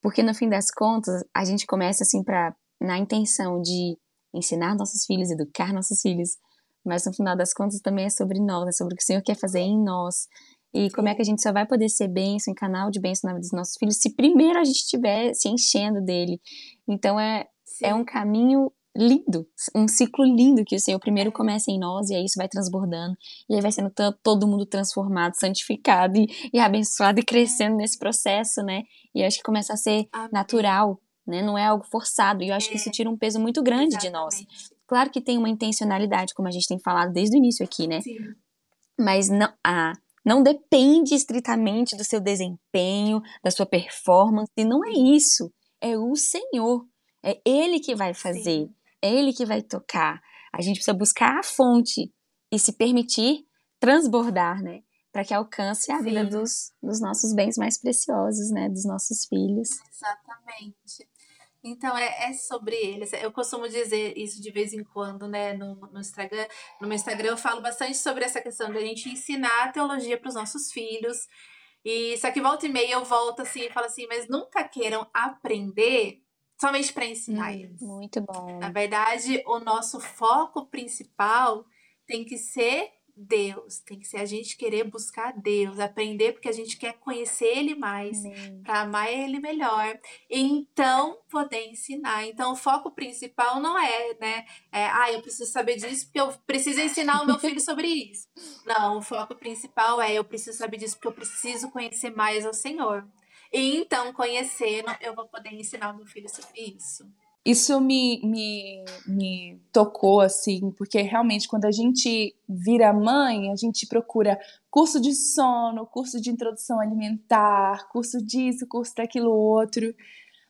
porque no fim das contas, a gente começa assim para na intenção de ensinar nossos filhos, educar nossos filhos, mas no final das contas também é sobre nós, é sobre o que o Senhor quer fazer em nós. E como é que a gente só vai poder ser bênção, em canal de bênção na vida dos nossos filhos, se primeiro a gente estiver se enchendo dele. Então é, é um caminho lindo, um ciclo lindo que o Senhor primeiro começa em nós e aí isso vai transbordando e aí vai sendo todo mundo transformado, santificado e, e abençoado e crescendo nesse processo, né? E acho que começa a ser Amém. natural, né? Não é algo forçado e eu acho que isso é. tira um peso muito grande Exatamente. de nós. Claro que tem uma intencionalidade, como a gente tem falado desde o início aqui, né? Sim. Mas não, a, não depende estritamente do seu desempenho, da sua performance, e não é isso. É o Senhor. É Ele que vai fazer. Sim. É Ele que vai tocar. A gente precisa buscar a fonte e se permitir transbordar, né? Para que alcance a Sim. vida dos, dos nossos bens mais preciosos, né? Dos nossos filhos. Exatamente. Então, é, é sobre eles. Eu costumo dizer isso de vez em quando, né? No, no, Instagram, no meu Instagram eu falo bastante sobre essa questão de a gente ensinar a teologia para os nossos filhos. E só que volta e meia eu volto assim e falo assim, mas nunca queiram aprender somente para ensinar hum, eles. Muito bom. Na verdade, o nosso foco principal tem que ser Deus, tem que ser a gente querer buscar Deus, aprender porque a gente quer conhecer Ele mais, para amar Ele melhor, e então poder ensinar. Então, o foco principal não é, né? É, ah, eu preciso saber disso porque eu preciso ensinar o meu filho sobre isso. Não, o foco principal é eu preciso saber disso porque eu preciso conhecer mais ao Senhor. E então, conhecendo, eu vou poder ensinar o meu filho sobre isso. Isso me, me, me tocou, assim, porque realmente quando a gente vira mãe, a gente procura curso de sono, curso de introdução alimentar, curso disso, curso daquilo outro,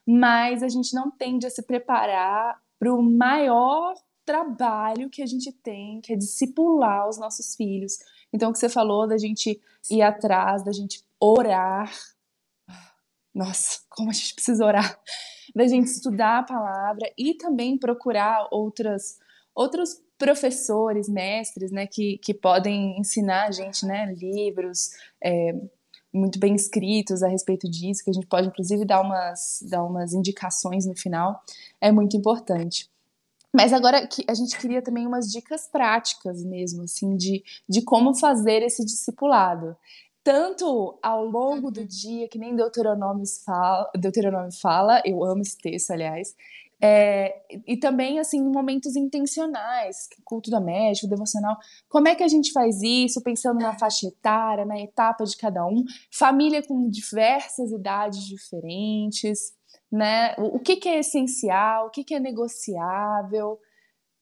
mas a gente não tende a se preparar para o maior trabalho que a gente tem, que é discipular os nossos filhos. Então, o que você falou da gente ir atrás, da gente orar. Nossa, como a gente precisa orar. Da gente estudar a palavra e também procurar outras, outros professores, mestres, né, que, que podem ensinar a gente, né, livros é, muito bem escritos a respeito disso, que a gente pode inclusive dar umas, dar umas indicações no final, é muito importante. Mas agora a gente queria também umas dicas práticas mesmo, assim, de, de como fazer esse discipulado tanto ao longo do uhum. dia, que nem Deuteronômio fala, Deuteronômio fala eu amo esse texto, aliás, é, e também, assim, em momentos intencionais, culto doméstico, devocional. Como é que a gente faz isso, pensando na faixa etária, na etapa de cada um? Família com diversas idades diferentes, né? O, o que, que é essencial, o que, que é negociável? O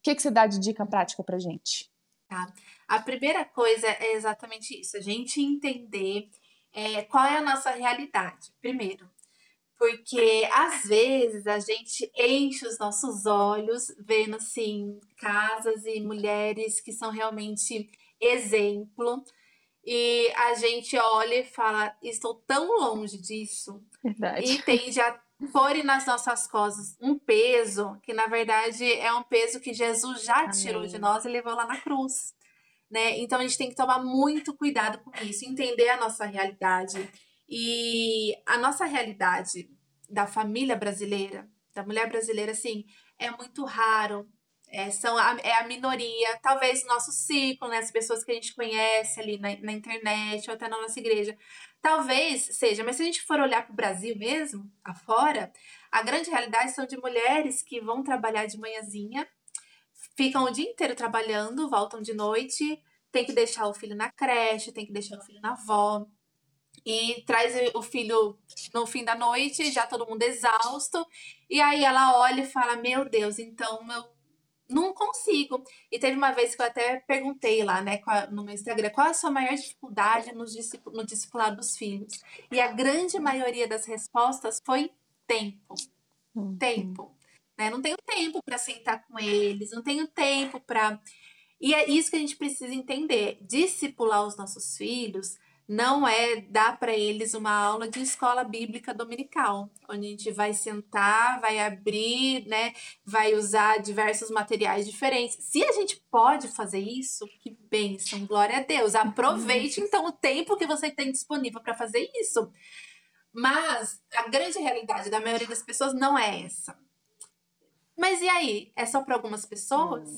que, que você dá de dica prática pra gente? Tá. A primeira coisa é exatamente isso, a gente entender é, qual é a nossa realidade, primeiro. Porque às vezes a gente enche os nossos olhos vendo assim casas e mulheres que são realmente exemplo e a gente olha e fala, estou tão longe disso. Verdade. E tende a pôr nas nossas costas um peso que na verdade é um peso que Jesus já Amém. tirou de nós e levou lá na cruz né? Então a gente tem que tomar muito cuidado com isso, entender a nossa realidade. E a nossa realidade da família brasileira, da mulher brasileira, assim, é muito raro. É, são a, é a minoria, talvez nosso ciclo, né, as pessoas que a gente conhece ali na, na internet ou até na nossa igreja. Talvez seja, mas se a gente for olhar para o Brasil mesmo, afora, a grande realidade são de mulheres que vão trabalhar de manhãzinha ficam o dia inteiro trabalhando, voltam de noite, tem que deixar o filho na creche, tem que deixar o filho na avó. E traz o filho no fim da noite, já todo mundo exausto. E aí ela olha e fala: Meu Deus, então eu não consigo. E teve uma vez que eu até perguntei lá, né, no meu Instagram, qual a sua maior dificuldade no, no discipulado dos filhos? E a grande maioria das respostas foi tempo. Uhum. Tempo. Né? Não tenho tempo para sentar com eles, não tenho tempo para. E é isso que a gente precisa entender. Discipular os nossos filhos não é dar para eles uma aula de escola bíblica dominical, onde a gente vai sentar, vai abrir, né, vai usar diversos materiais diferentes. Se a gente pode fazer isso, que bênção, glória a Deus. Aproveite então o tempo que você tem disponível para fazer isso. Mas a grande realidade da maioria das pessoas não é essa. Mas e aí? É só para algumas pessoas?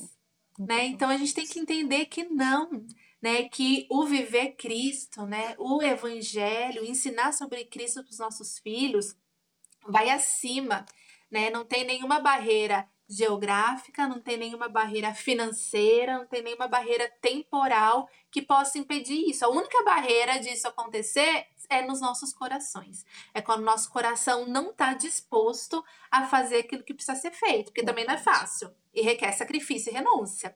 Hum, né? Então a gente tem que entender que não né, que o viver Cristo, né, o evangelho, ensinar sobre Cristo para os nossos filhos, vai acima, né? Não tem nenhuma barreira geográfica, não tem nenhuma barreira financeira, não tem nenhuma barreira temporal que possa impedir isso. A única barreira disso acontecer é nos nossos corações. É quando o nosso coração não está disposto a fazer aquilo que precisa ser feito, porque também não é fácil e requer sacrifício e renúncia.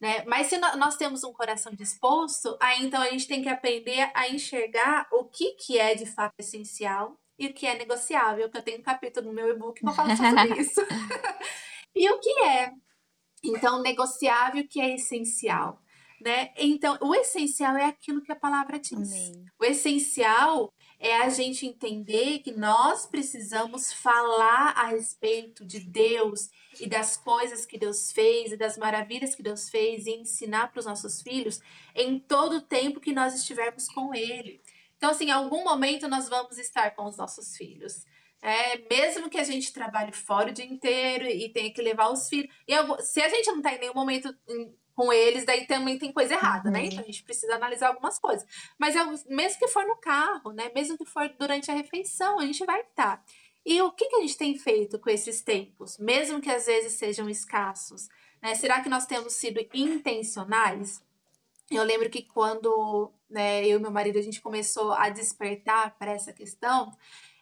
Né? Mas se nós temos um coração disposto, aí então a gente tem que aprender a enxergar o que, que é de fato essencial e o que é negociável, que eu tenho um capítulo no meu e-book que eu falo sobre isso. e o que é, então, negociável, o que é essencial. Né? Então, o essencial é aquilo que a palavra diz. Amém. O essencial é a gente entender que nós precisamos falar a respeito de Deus e das coisas que Deus fez e das maravilhas que Deus fez e ensinar para os nossos filhos em todo o tempo que nós estivermos com Ele. Então, assim, em algum momento nós vamos estar com os nossos filhos. É, mesmo que a gente trabalhe fora o dia inteiro e tenha que levar os filhos. E se a gente não está em nenhum momento com eles, daí também tem coisa errada, né? uhum. né? Então a gente precisa analisar algumas coisas. Mas é, mesmo que for no carro, né? Mesmo que for durante a refeição, a gente vai estar. Tá. E o que, que a gente tem feito com esses tempos, mesmo que às vezes sejam escassos? Né? Será que nós temos sido intencionais? Eu lembro que quando né, eu e meu marido a gente começou a despertar para essa questão,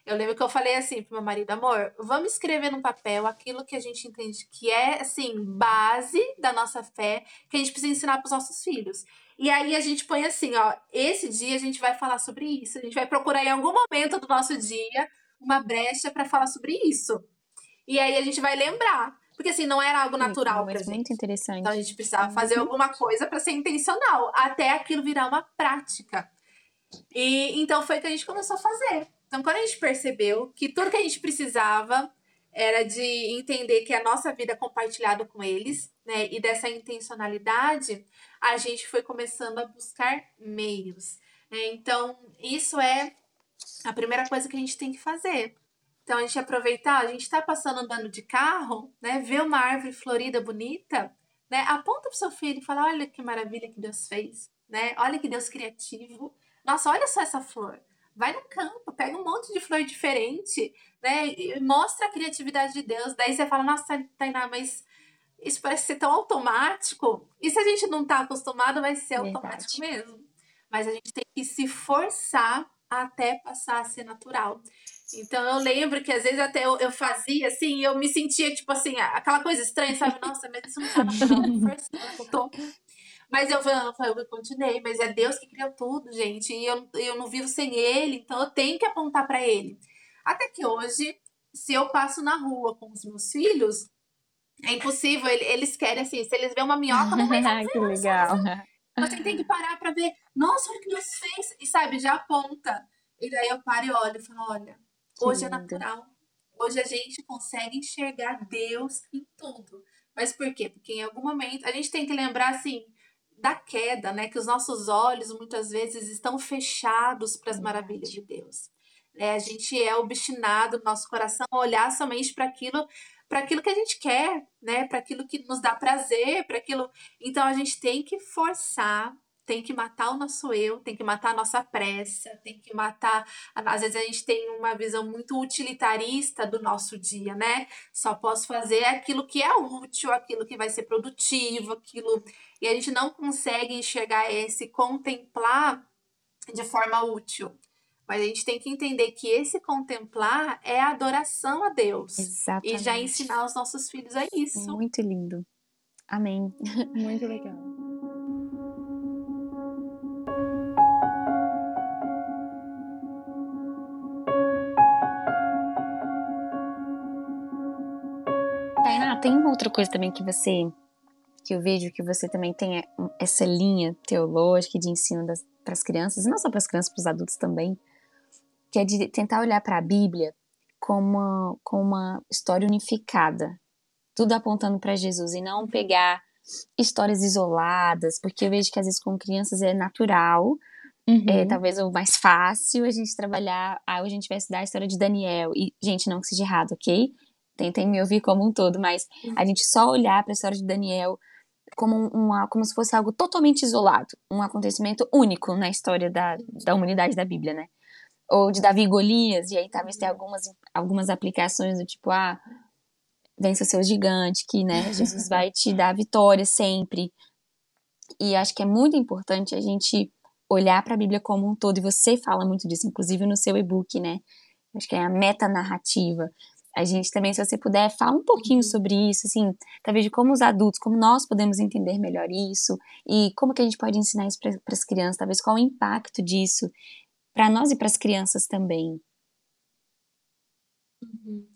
eu lembro que eu falei assim pro meu marido, amor, vamos escrever no papel aquilo que a gente entende que é, assim, base da nossa fé, que a gente precisa ensinar para os nossos filhos. E aí a gente põe assim, ó, esse dia a gente vai falar sobre isso, a gente vai procurar em algum momento do nosso dia uma brecha para falar sobre isso. E aí a gente vai lembrar. Porque assim, não era algo natural muito, pra Muito interessante. Então a gente precisava fazer alguma coisa para ser intencional, até aquilo virar uma prática. E então foi que a gente começou a fazer. Então, quando a gente percebeu que tudo que a gente precisava era de entender que a nossa vida é compartilhada com eles, né? E dessa intencionalidade, a gente foi começando a buscar meios. Né? Então, isso é a primeira coisa que a gente tem que fazer. Então, a gente aproveitar, a gente está passando andando de carro, né? Vê uma árvore florida bonita, né? Aponta para seu filho e fala: olha que maravilha que Deus fez, né? Olha que Deus criativo. Nossa, olha só essa flor. Vai no campo, pega um monte de flor diferente, né? E mostra a criatividade de Deus. Daí você fala: nossa, Tainá, mas isso parece ser tão automático. E se a gente não está acostumado, vai ser Verdade. automático mesmo. Mas a gente tem que se forçar até passar a ser natural. Então eu lembro que às vezes até eu, eu fazia assim, eu me sentia tipo assim, aquela coisa estranha, sabe? Nossa, mas isso não tá natural, eu tô. Mas eu, eu, eu continuei, mas é Deus que criou tudo, gente, e eu, eu não vivo sem Ele, então eu tenho que apontar para Ele. Até que hoje, se eu passo na rua com os meus filhos, é impossível, eles querem assim, se eles veem uma minhoca, não fazer. que legal. Você tem que parar para ver, nossa, olha o que Deus fez, e sabe, já aponta. E daí eu paro e olho e falo, olha, hoje é natural. Hoje a gente consegue enxergar Deus em tudo. Mas por quê? Porque em algum momento a gente tem que lembrar assim da queda, né? Que os nossos olhos muitas vezes estão fechados para as maravilhas de Deus. É, a gente é obstinado, nosso coração, a olhar somente para aquilo para aquilo que a gente quer, né? Para aquilo que nos dá prazer, para aquilo. Então a gente tem que forçar, tem que matar o nosso eu, tem que matar a nossa pressa, tem que matar. Às vezes a gente tem uma visão muito utilitarista do nosso dia, né? Só posso fazer aquilo que é útil, aquilo que vai ser produtivo, aquilo. E a gente não consegue enxergar esse, contemplar de forma útil. Mas a gente tem que entender que esse contemplar é a adoração a Deus. Exatamente. E já ensinar os nossos filhos a isso. Muito lindo. Amém. Muito legal. Tainá, tem uma outra coisa também que você que eu vejo que você também tem essa linha teológica de ensino das, as crianças, e não só para as crianças, para os adultos também, que é de tentar olhar para a Bíblia como uma, como uma história unificada, tudo apontando para Jesus e não pegar histórias isoladas, porque eu vejo que às vezes com crianças é natural, uhum. é talvez o mais fácil a gente trabalhar, ah, hoje a gente vai estudar a história de Daniel, e gente, não que seja errado, ok? Tentem me ouvir como um todo, mas a gente só olhar para a história de Daniel como, uma, como se fosse algo totalmente isolado, um acontecimento único na história da, da humanidade da Bíblia, né? Ou de Davi e Golias, e aí talvez tenha algumas, algumas aplicações do tipo, ah, vença o seu gigante, que, né, Jesus vai te dar vitória sempre. E acho que é muito importante a gente olhar para a Bíblia como um todo, e você fala muito disso, inclusive no seu e-book, né? Acho que é a metanarrativa. A gente também, se você puder, fala um pouquinho uhum. sobre isso, assim, talvez de como os adultos, como nós podemos entender melhor isso, e como que a gente pode ensinar isso para as crianças, talvez qual o impacto disso para nós e para as crianças também. Uhum.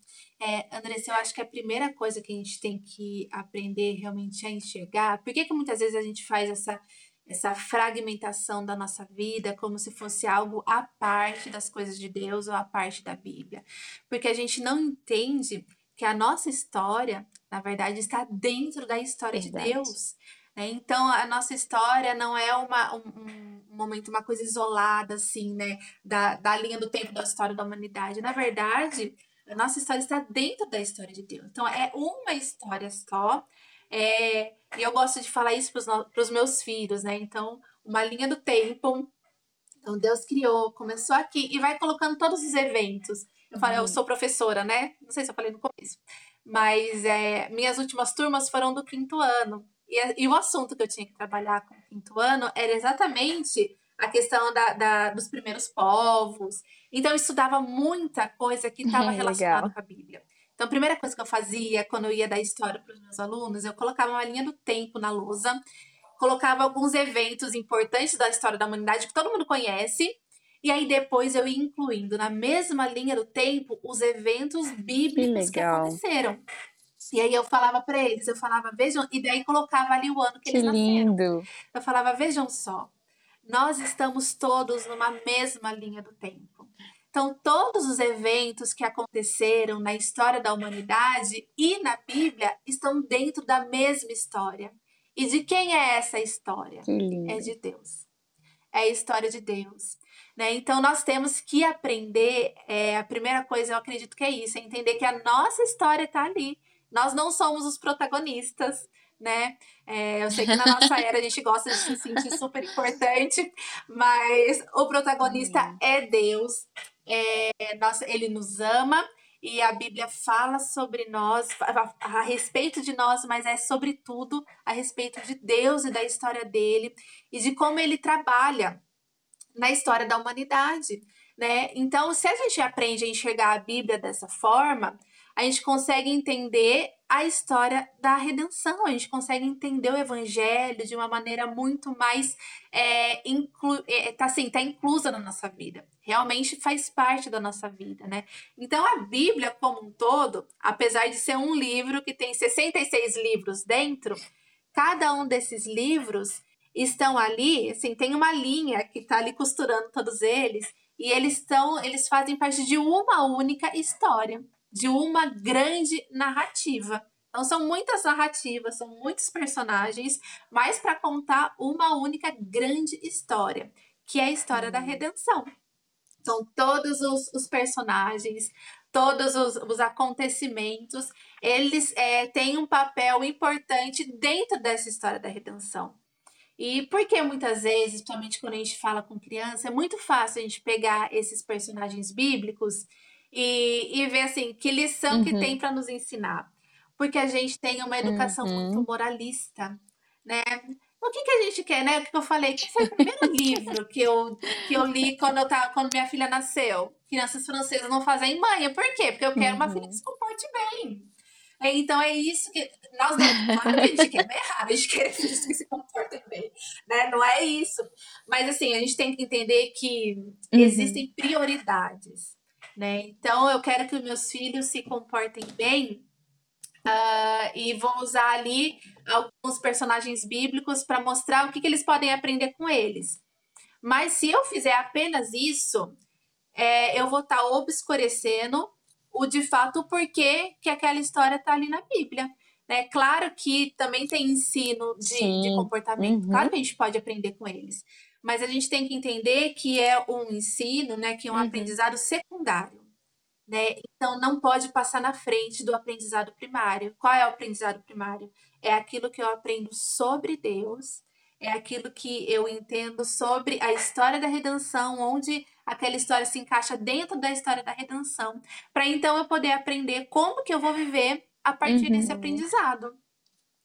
É, Andressa, eu acho que a primeira coisa que a gente tem que aprender realmente a enxergar, por que, que muitas vezes a gente faz essa, essa fragmentação da nossa vida como se fosse algo à parte das coisas de Deus ou à parte da Bíblia? Porque a gente não entende que a nossa história, na verdade, está dentro da história verdade. de Deus. Né? Então, a nossa história não é uma, um, um, momento, uma coisa isolada, assim, né? Da, da linha do tempo da história da humanidade. Na verdade, a nossa história está dentro da história de Deus. Então, é uma história só. É, e eu gosto de falar isso para os meus filhos, né? Então, uma linha do tempo. Então, Deus criou, começou aqui e vai colocando todos os eventos. Eu falei, uhum. eu sou professora, né? Não sei se eu falei no começo. Mas é, minhas últimas turmas foram do quinto ano. E, e, o assunto que eu tinha que trabalhar com o quinto ano era exatamente a questão da, da, dos primeiros povos. Então, eu estudava muita coisa que estava relacionada com a Bíblia. Então, a primeira coisa que eu fazia quando eu ia dar história para os meus alunos, eu colocava uma linha do tempo na lousa, colocava alguns eventos importantes da história da humanidade que todo mundo conhece, e aí depois eu ia incluindo na mesma linha do tempo os eventos bíblicos que, que aconteceram. E aí eu falava para eles, eu falava, vejam, e daí colocava ali o ano que, que eles lindo. nasceram. Eu falava, vejam só, nós estamos todos numa mesma linha do tempo. Então, todos os eventos que aconteceram na história da humanidade e na Bíblia estão dentro da mesma história. E de quem é essa história? É de Deus. É a história de Deus. Né? Então, nós temos que aprender. É, a primeira coisa, eu acredito que é isso: é entender que a nossa história está ali. Nós não somos os protagonistas né? É, eu sei que na nossa era a gente gosta de se sentir super importante, mas o protagonista é Deus. É, nossa, ele nos ama e a Bíblia fala sobre nós, a, a, respeito de nós, mas é sobretudo a respeito de Deus e da história dele e de como ele trabalha na história da humanidade, né? Então, se a gente aprende a enxergar a Bíblia dessa forma, a gente consegue entender a história da redenção, a gente consegue entender o evangelho de uma maneira muito mais é, inclu é, tá assim, tá inclusa na nossa vida. Realmente faz parte da nossa vida, né? Então a Bíblia como um todo, apesar de ser um livro que tem 66 livros dentro, cada um desses livros estão ali, assim, tem uma linha que está ali costurando todos eles, e eles estão, eles fazem parte de uma única história de uma grande narrativa. Então são muitas narrativas, são muitos personagens, mas para contar uma única grande história, que é a história da uhum. redenção. São todos os, os personagens, todos os, os, acontecimentos, eles é, têm um papel importante dentro dessa história da redenção. E porque muitas vezes, principalmente quando a gente fala com criança, é muito fácil a gente pegar esses personagens bíblicos e, e ver assim que lição uhum. que tem para nos ensinar. Porque a gente tem uma educação uhum. muito moralista, né? O que, que a gente quer, né? O que eu falei, que foi o primeiro livro que eu, que eu li quando, eu tava, quando minha filha nasceu. Crianças francesas não fazem manha. Por quê? Porque eu quero uhum. uma filha que se comporte bem. Então é isso que nós não, claro que a gente quer errar, a gente quer filhos que se comportem bem, né? Não é isso. Mas assim, a gente tem que entender que uhum. existem prioridades né? Então eu quero que os meus filhos se comportem bem uh, e vou usar ali alguns personagens bíblicos para mostrar o que, que eles podem aprender com eles. Mas se eu fizer apenas isso, é, eu vou estar tá obscurecendo o de fato o porquê que aquela história está ali na Bíblia. É claro que também tem ensino de, de comportamento, uhum. claro que a gente pode aprender com eles. Mas a gente tem que entender que é um ensino, né, que é um uhum. aprendizado secundário. Né? Então não pode passar na frente do aprendizado primário. Qual é o aprendizado primário? É aquilo que eu aprendo sobre Deus, é aquilo que eu entendo sobre a história da redenção, onde aquela história se encaixa dentro da história da redenção, para então eu poder aprender como que eu vou viver a partir uhum. desse aprendizado.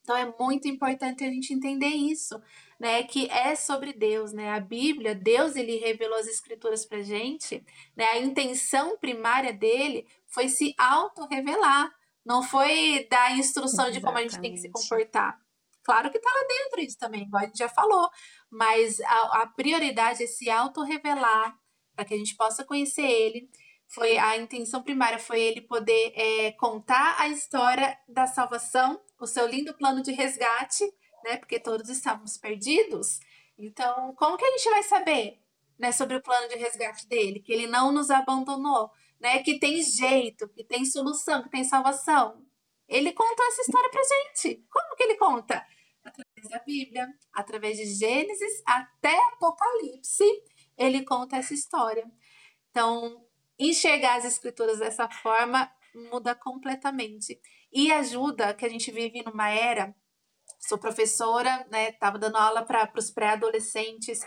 Então é muito importante a gente entender isso, né? Que é sobre Deus, né? A Bíblia, Deus ele revelou as escrituras pra gente, né? A intenção primária dele foi se auto-revelar, não foi dar instrução Exatamente. de como a gente tem que se comportar. Claro que tá lá dentro isso também, igual a gente já falou, mas a, a prioridade é se auto-revelar para que a gente possa conhecer ele foi a intenção primária foi ele poder é, contar a história da salvação, o seu lindo plano de resgate, né? Porque todos estávamos perdidos. Então, como que a gente vai saber, né, sobre o plano de resgate dele, que ele não nos abandonou, né? Que tem jeito, que tem solução, que tem salvação. Ele conta essa história pra gente. Como que ele conta? Através da Bíblia, através de Gênesis até Apocalipse, ele conta essa história. Então, enxergar as escrituras dessa forma muda completamente. E ajuda que a gente vive numa era. Sou professora, né? Tava dando aula para os pré-adolescentes.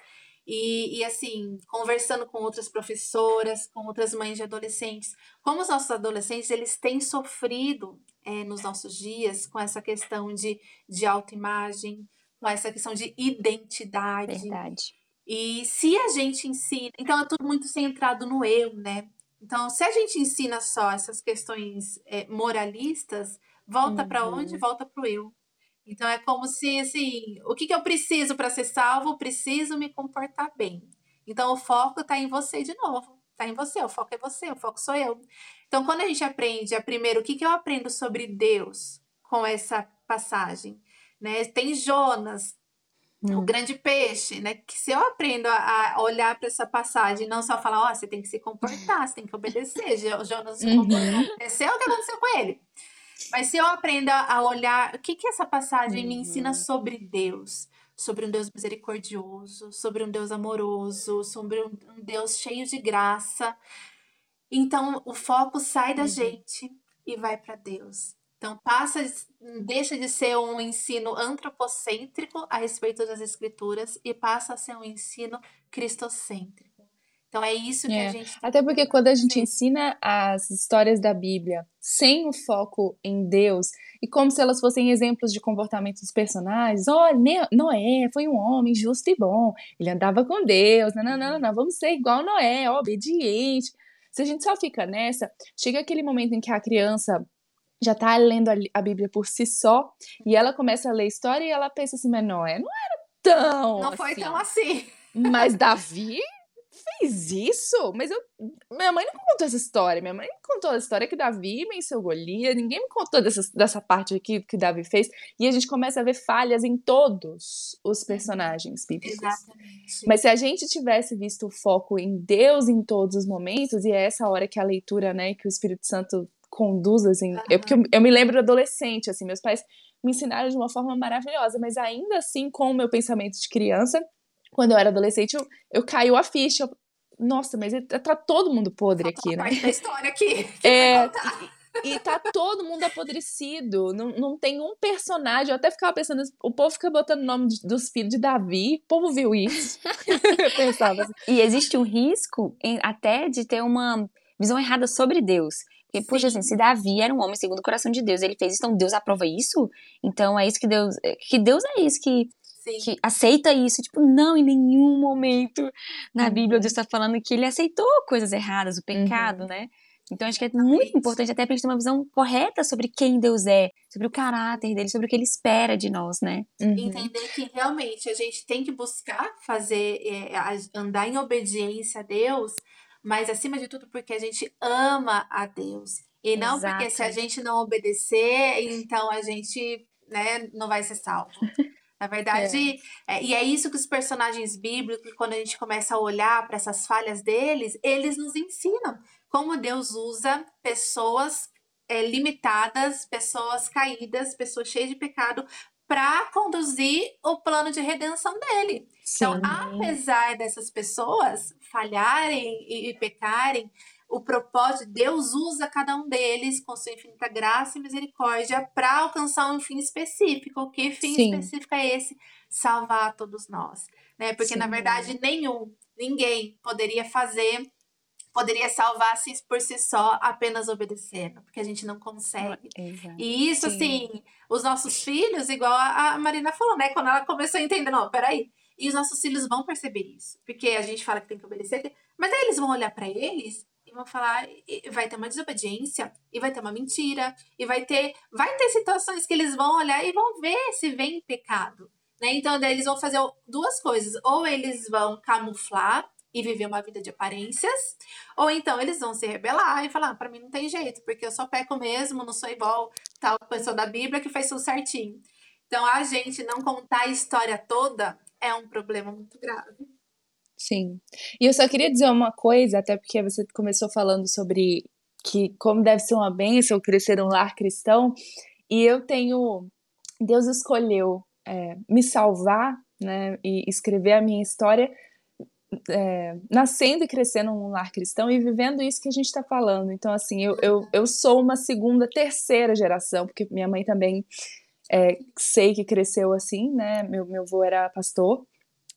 E, e, assim, conversando com outras professoras, com outras mães de adolescentes, como os nossos adolescentes eles têm sofrido é, nos nossos dias com essa questão de, de autoimagem, com essa questão de identidade. Verdade. E se a gente ensina, então é tudo muito centrado no eu, né? Então, se a gente ensina só essas questões é, moralistas, volta uhum. para onde? Volta para o eu. Então, é como se, assim, o que, que eu preciso para ser salvo? Preciso me comportar bem. Então, o foco está em você de novo. Está em você, o foco é você, o foco sou eu. Então, quando a gente aprende, a primeiro, o que, que eu aprendo sobre Deus com essa passagem? Né? Tem Jonas. O grande peixe, né? Que se eu aprendo a, a olhar para essa passagem, não só falar, ó, oh, você tem que se comportar, você tem que obedecer. Jonas se uhum. aconteceu o que aconteceu com ele. Mas se eu aprendo a olhar, o que que essa passagem uhum. me ensina uhum. sobre Deus? Sobre um Deus misericordioso, sobre um Deus amoroso, sobre um, um Deus cheio de graça. Então, o foco sai da uhum. gente e vai para Deus. Então passa, deixa de ser um ensino antropocêntrico a respeito das escrituras e passa a ser um ensino cristocêntrico. Então é isso que é. a gente. Até porque quando a gente ensina as histórias da Bíblia sem o foco em Deus e como se elas fossem exemplos de comportamento dos personagens, olha, Noé foi um homem justo e bom, ele andava com Deus, não, não, não, não, vamos ser igual Noé, obediente. Se a gente só fica nessa, chega aquele momento em que a criança já tá lendo a, Bíblia por si só, e ela começa a ler a história e ela pensa assim, mas não, é, não era tão Não assim. foi tão assim. Mas Davi fez isso? Mas eu, minha mãe não contou essa história, minha mãe me contou a história que Davi venceu Golias, ninguém me contou dessa, dessa parte aqui que Davi fez, e a gente começa a ver falhas em todos os personagens bíblicos. Exatamente. Mas se a gente tivesse visto o foco em Deus em todos os momentos, e é essa hora que a leitura, né, que o Espírito Santo conduz, assim. Uhum. Eu, porque eu, eu, me lembro adolescente, assim, meus pais me ensinaram de uma forma maravilhosa, mas ainda assim, com o meu pensamento de criança, quando eu era adolescente, eu, eu caiu a ficha. Eu, Nossa, mas tá todo mundo podre aqui, né? da história aqui. É. E, tá todo mundo apodrecido. Não, não tem um personagem. Eu até ficava pensando, o povo fica botando o nome de, dos filhos de Davi. O povo viu isso. eu pensava assim. E existe um risco em, até de ter uma visão errada sobre Deus. Porque, poxa, assim, se Davi era um homem segundo o coração de Deus, ele fez isso, então Deus aprova isso? Então é isso que Deus. É, que Deus é isso, que, que aceita isso. Tipo, não, em nenhum momento na uhum. Bíblia Deus está falando que ele aceitou coisas erradas, o pecado, uhum. né? Então acho que é muito importante até pra gente ter uma visão correta sobre quem Deus é, sobre o caráter dele, sobre o que ele espera de nós, né? Uhum. Entender que realmente a gente tem que buscar fazer, é, andar em obediência a Deus, mas acima de tudo porque a gente ama a Deus. E não Exato. porque se a gente não obedecer, então a gente né, não vai ser salvo. Na verdade, é. É, e é isso que os personagens bíblicos, quando a gente começa a olhar para essas falhas deles, eles nos ensinam como Deus usa pessoas é, limitadas, pessoas caídas, pessoas cheias de pecado, para conduzir o plano de redenção dele. Então, Sim. Então, apesar dessas pessoas falharem e, e pecarem, o propósito, Deus usa cada um deles com sua infinita graça e misericórdia para alcançar um fim específico. Que fim Sim. específico é esse? Salvar todos nós. Né? Porque, Sim. na verdade, nenhum, ninguém poderia fazer, poderia salvar-se por si só apenas obedecendo, porque a gente não consegue. Exato. E isso, Sim. assim, os nossos filhos, igual a Marina falou, né? Quando ela começou a entender, não, peraí. E os nossos filhos vão perceber isso. Porque a gente fala que tem que obedecer, mas aí eles vão olhar para eles e vão falar, vai ter uma desobediência, e vai ter uma mentira, e vai ter, vai ter situações que eles vão olhar e vão ver se vem pecado, né? Então, daí eles vão fazer duas coisas, ou eles vão camuflar e viver uma vida de aparências, ou então eles vão se rebelar e falar, ah, para mim não tem jeito, porque eu só peco mesmo, não sou igual tal pessoa da Bíblia que faz tudo certinho. Então, a gente não contar a história toda é um problema muito grave. Sim. E eu só queria dizer uma coisa, até porque você começou falando sobre que como deve ser uma bênção crescer um lar cristão, e eu tenho. Deus escolheu é, me salvar, né, e escrever a minha história é, nascendo e crescendo num lar cristão e vivendo isso que a gente está falando. Então, assim, eu, eu, eu sou uma segunda, terceira geração, porque minha mãe também é, sei que cresceu assim, né? Meu, meu avô era pastor.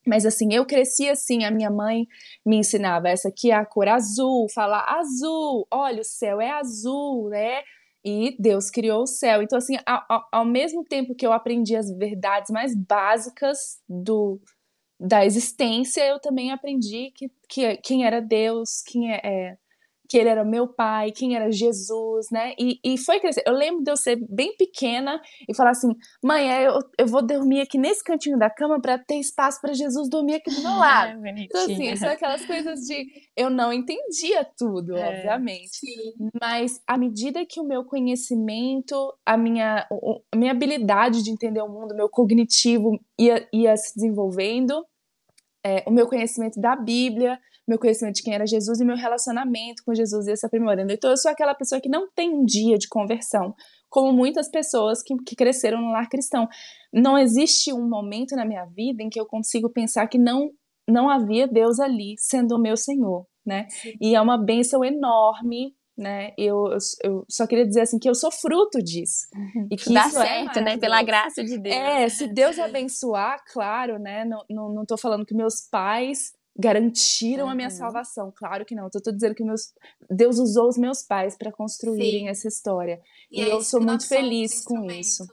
Mas assim, eu cresci assim, a minha mãe me ensinava essa aqui é a cor azul, falar azul, olha, o céu é azul, né? E Deus criou o céu. Então, assim, ao, ao mesmo tempo que eu aprendi as verdades mais básicas do, da existência, eu também aprendi que, que quem era Deus, quem é, é que ele era meu pai, quem era Jesus, né? E, e foi crescer. Eu lembro de eu ser bem pequena e falar assim: mãe, é, eu, eu vou dormir aqui nesse cantinho da cama para ter espaço para Jesus dormir aqui do meu lado. É, então, assim, são aquelas coisas de. Eu não entendia tudo, é, obviamente. Sim. Mas à medida que o meu conhecimento, a minha, a minha habilidade de entender o mundo, meu cognitivo ia, ia se desenvolvendo, é, o meu conhecimento da Bíblia meu conhecimento de quem era Jesus e meu relacionamento com Jesus ia se aprimorando. Então, eu sou aquela pessoa que não tem um dia de conversão, como muitas pessoas que, que cresceram no lar cristão. Não existe um momento na minha vida em que eu consigo pensar que não, não havia Deus ali sendo o meu Senhor, né? E é uma bênção enorme né? Eu, eu, eu, só queria dizer assim que eu sou fruto disso. Uhum. E que Dá é certo, é né? Pela graça de Deus. É, se Deus abençoar, claro, né? Não, não, não tô falando que meus pais garantiram uhum. a minha uhum. salvação. Claro que não. Eu tô dizendo que meus Deus usou os meus pais para construírem Sim. essa história. E, e é eu sou muito feliz com isso.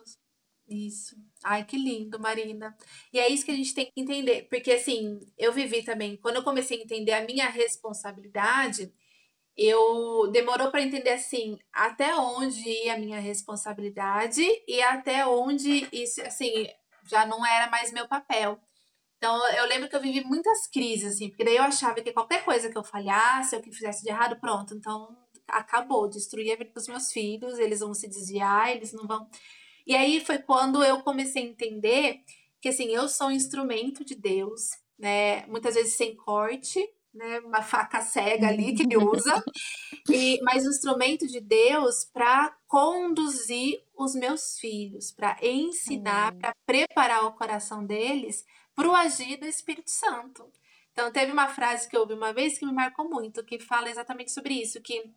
Isso. Ai, que lindo, Marina. E é isso que a gente tem que entender, porque assim, eu vivi também, quando eu comecei a entender a minha responsabilidade, eu demorou para entender assim, até onde ia a minha responsabilidade e até onde isso assim, já não era mais meu papel. Então, eu lembro que eu vivi muitas crises, assim, porque daí eu achava que qualquer coisa que eu falhasse, ou que fizesse de errado, pronto, então acabou, destruí a vida dos meus filhos, eles vão se desviar, eles não vão. E aí foi quando eu comecei a entender que, assim, eu sou um instrumento de Deus, né, muitas vezes sem corte, né, uma faca cega ali que ele usa, e, mas um instrumento de Deus para conduzir os meus filhos, para ensinar, para preparar o coração deles para o agir do Espírito Santo. Então, teve uma frase que eu ouvi uma vez que me marcou muito, que fala exatamente sobre isso, que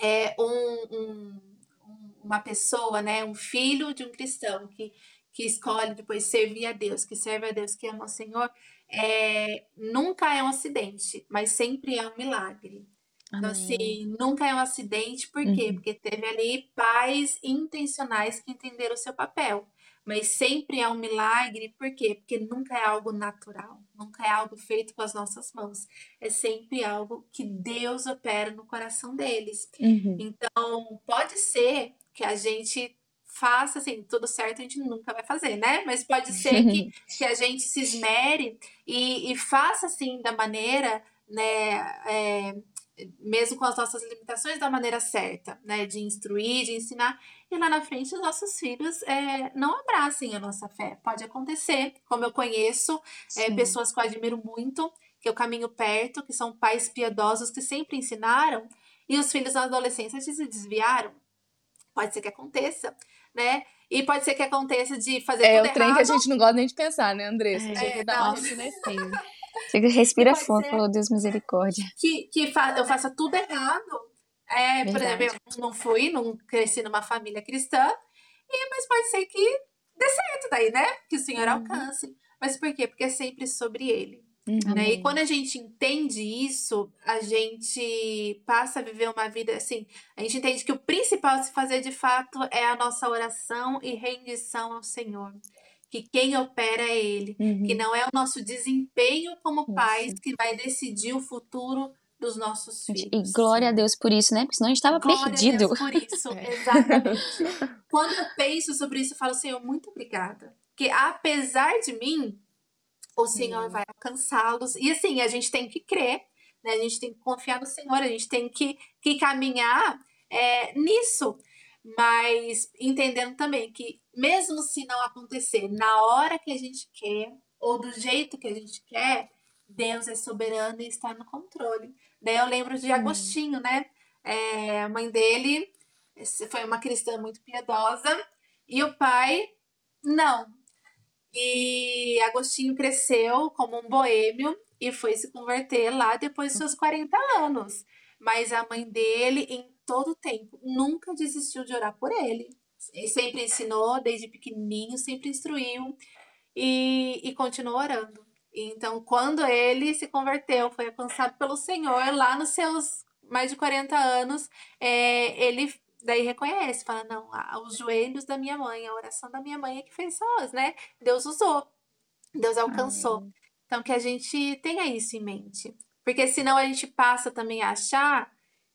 é um, um, uma pessoa, né, um filho de um cristão que, que escolhe depois servir a Deus, que serve a Deus, que ama o Senhor, é, nunca é um acidente, mas sempre é um milagre. Então, assim, nunca é um acidente, por quê? Uhum. Porque teve ali pais intencionais que entenderam o seu papel mas sempre é um milagre, por quê? Porque nunca é algo natural, nunca é algo feito com as nossas mãos, é sempre algo que Deus opera no coração deles. Uhum. Então, pode ser que a gente faça assim, tudo certo a gente nunca vai fazer, né? Mas pode ser que, que a gente se esmere e, e faça assim da maneira, né? É, mesmo com as nossas limitações, da maneira certa, né? De instruir, de ensinar. E lá na frente, os nossos filhos é, não abracem a nossa fé. Pode acontecer, como eu conheço é, pessoas que eu admiro muito, que eu caminho perto, que são pais piedosos que sempre ensinaram, e os filhos na adolescência se desviaram. Pode ser que aconteça, né? E pode ser que aconteça de fazer é, tudo É o trem errado. que a gente não gosta nem de pensar, né, Andressa? É, é, não. alfinetinha. Chega, respira fundo, falou Deus misericórdia. que, que fa- eu faça tudo errado. É, por exemplo, eu não fui, não cresci numa família cristã, e, mas pode ser que dê certo daí, né? Que o Senhor Uhum. alcance. Mas por quê? Porque é sempre sobre Ele. Uhum. Né? E Amém. quando a gente entende isso, a gente passa a viver uma vida assim. A gente entende que o principal a se fazer de fato é a nossa oração e rendição ao Senhor. Que quem opera é Ele. Uhum. Que não é o nosso desempenho como Isso. pais que vai decidir o futuro dos nossos filhos. E glória a Deus por isso, né? Porque senão a gente tava Glória a perdido. Deus por isso, É. exatamente. Quando eu penso sobre isso, eu falo, Senhor, muito obrigada. Porque apesar de mim, o Senhor Hum. vai alcançá-los. E assim, a gente tem que crer, né? A gente tem que confiar no Senhor, a gente tem que, que caminhar é, nisso. Mas entendendo também que, mesmo se não acontecer na hora que a gente quer, ou do jeito que a gente quer, Deus é soberano e está no controle. Daí eu lembro de Agostinho, né? É, a mãe dele foi uma cristã muito piedosa e o pai não. E Agostinho cresceu como um boêmio e foi se converter lá depois dos seus 40 anos. Mas a mãe dele, em todo tempo, nunca desistiu de orar por ele. Ele sempre ensinou, desde pequenininho, sempre instruiu e, e continuou orando. Então, quando ele se converteu, foi alcançado pelo Senhor, lá nos seus mais de 40 anos, é, ele daí reconhece, fala, não, os joelhos da minha mãe, a oração da minha mãe é que fez só, né? Deus usou, Deus alcançou. Então, que a gente tenha isso em mente. Porque senão a gente passa também a achar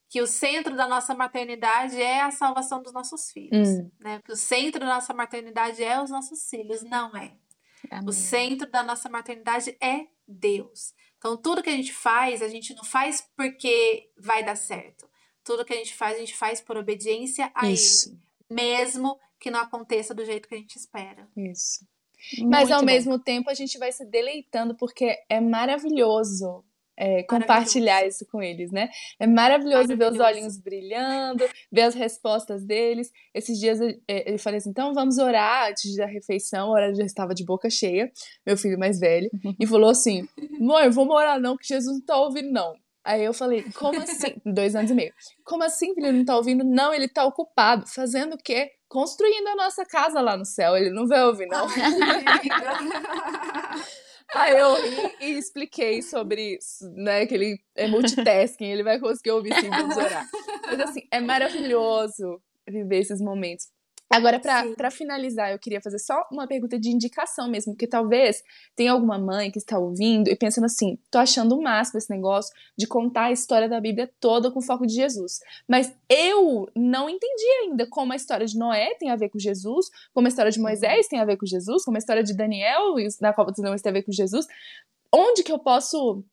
que o centro da nossa maternidade é a salvação dos nossos filhos. Hum. Né? Que o centro da nossa maternidade é os nossos filhos. Não é. Amém. O centro da nossa maternidade é Deus. Então, tudo que a gente faz, a gente não faz porque vai dar certo. Tudo que a gente faz, a gente faz por obediência a Isso, Ele. Mesmo que não aconteça do jeito que a gente espera. isso. Mas Muito ao bom. mesmo tempo a gente vai se deleitando porque é maravilhoso é, compartilhar isso com eles, né? É maravilhoso, ver os olhinhos brilhando, ver as respostas deles. Esses dias eu, é, eu falei assim: então vamos orar antes da refeição. A hora já estava de boca cheia, meu filho mais velho, e falou assim: mãe, vamos orar não, que Jesus não tá ouvindo, não. Aí eu falei, como assim? Dois anos e meio. Como assim, filho? Ele não tá ouvindo? Não, ele tá ocupado. Fazendo o quê? Construindo a nossa casa lá no céu. Ele não vai ouvir, não. Aí eu ri e expliquei sobre isso, né? Que ele é multitasking, ele vai conseguir ouvir sim, vamos orar. Mas assim, é maravilhoso viver esses momentos. Agora, para finalizar, eu queria fazer só uma pergunta de indicação mesmo, porque talvez tenha alguma mãe que está ouvindo e pensando assim: tô achando o máximo esse negócio de contar a história da Bíblia toda com foco de Jesus. Mas eu não entendi ainda como a história de Noé tem a ver com Jesus, como a história de Moisés tem a ver com Jesus, como a história de Daniel e na Copa dos Leões tem a ver com Jesus. Onde que eu posso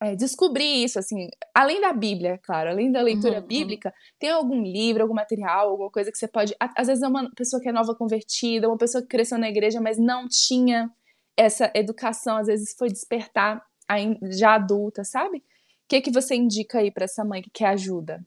é, descobrir isso, assim, além da Bíblia, claro, além da leitura Uhum, uhum. bíblica, tem algum livro, algum material, alguma coisa que você pode. Às vezes é uma pessoa que é nova convertida, uma pessoa que cresceu na igreja, mas não tinha essa educação, às vezes foi despertar já adulta, sabe? O que, que você indica aí pra essa mãe que quer ajuda?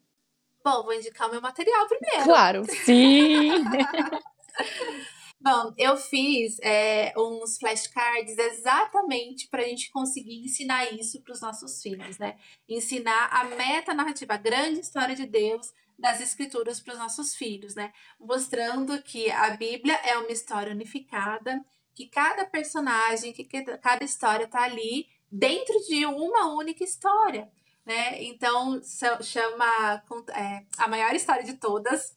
Bom, vou indicar o meu material primeiro. Claro. Sim! Bom, eu fiz é, uns flashcards exatamente para a gente conseguir ensinar isso para os nossos filhos, né? Ensinar a meta narrativa, a grande história de Deus das escrituras para os nossos filhos, né? Mostrando que a Bíblia é uma história unificada, que cada personagem, que cada história está ali dentro de uma única história, né? Então chama é, a maior história de todas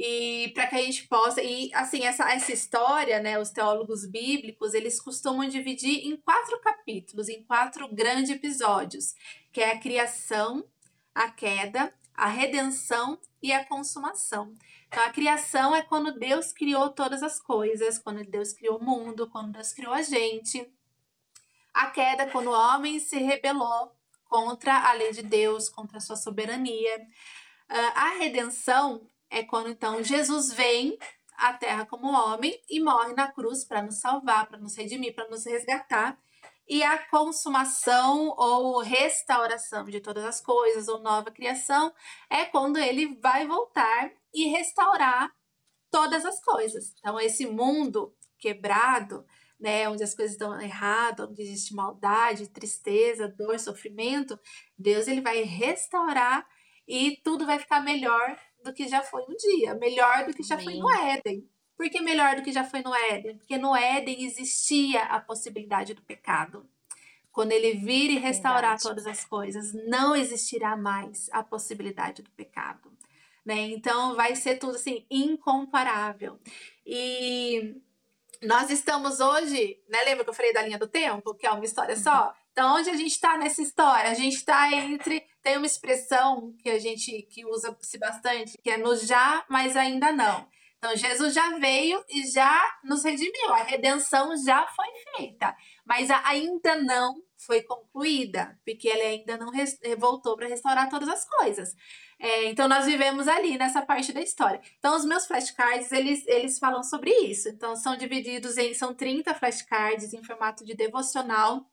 e para que a gente possa e assim essa, essa história né os teólogos bíblicos eles costumam dividir em quatro capítulos em quatro grandes episódios que é a criação a queda a redenção e a consumação então a criação é quando Deus criou todas as coisas quando Deus criou o mundo quando Deus criou a gente a queda é quando o homem se rebelou contra a lei de Deus, contra a sua soberania. Uh, a redenção é quando então Jesus vem à terra como homem e morre na cruz para nos salvar, para nos redimir, para nos resgatar. E a consumação ou restauração de todas as coisas, ou nova criação, é quando ele vai voltar e restaurar todas as coisas. Então, esse mundo quebrado, né, onde as coisas estão erradas, onde existe maldade, tristeza, dor, sofrimento, Deus ele vai restaurar e tudo vai ficar melhor do que já foi um dia, melhor do que já Amém. foi no Éden. Por que melhor do que já foi no Éden? Porque no Éden existia a possibilidade do pecado. Quando ele vir e restaurar Verdade. todas as coisas, não existirá mais a possibilidade do pecado. Né? Então vai ser tudo assim incomparável. E nós estamos hoje, né? Lembra que eu falei da linha do tempo, que é uma história só? Uhum. Então, onde a gente está nessa história? A gente está entre. Tem uma expressão que a gente que usa-se bastante, que é no já, mas ainda não. Então, Jesus já veio e já nos redimiu. A redenção já foi feita, mas ainda não foi concluída, porque ele ainda não voltou para restaurar todas as coisas. É, então, nós vivemos ali nessa parte da história. Então, os meus flashcards, eles, eles falam sobre isso. Então, são divididos em... São 30 flashcards em formato de devocional,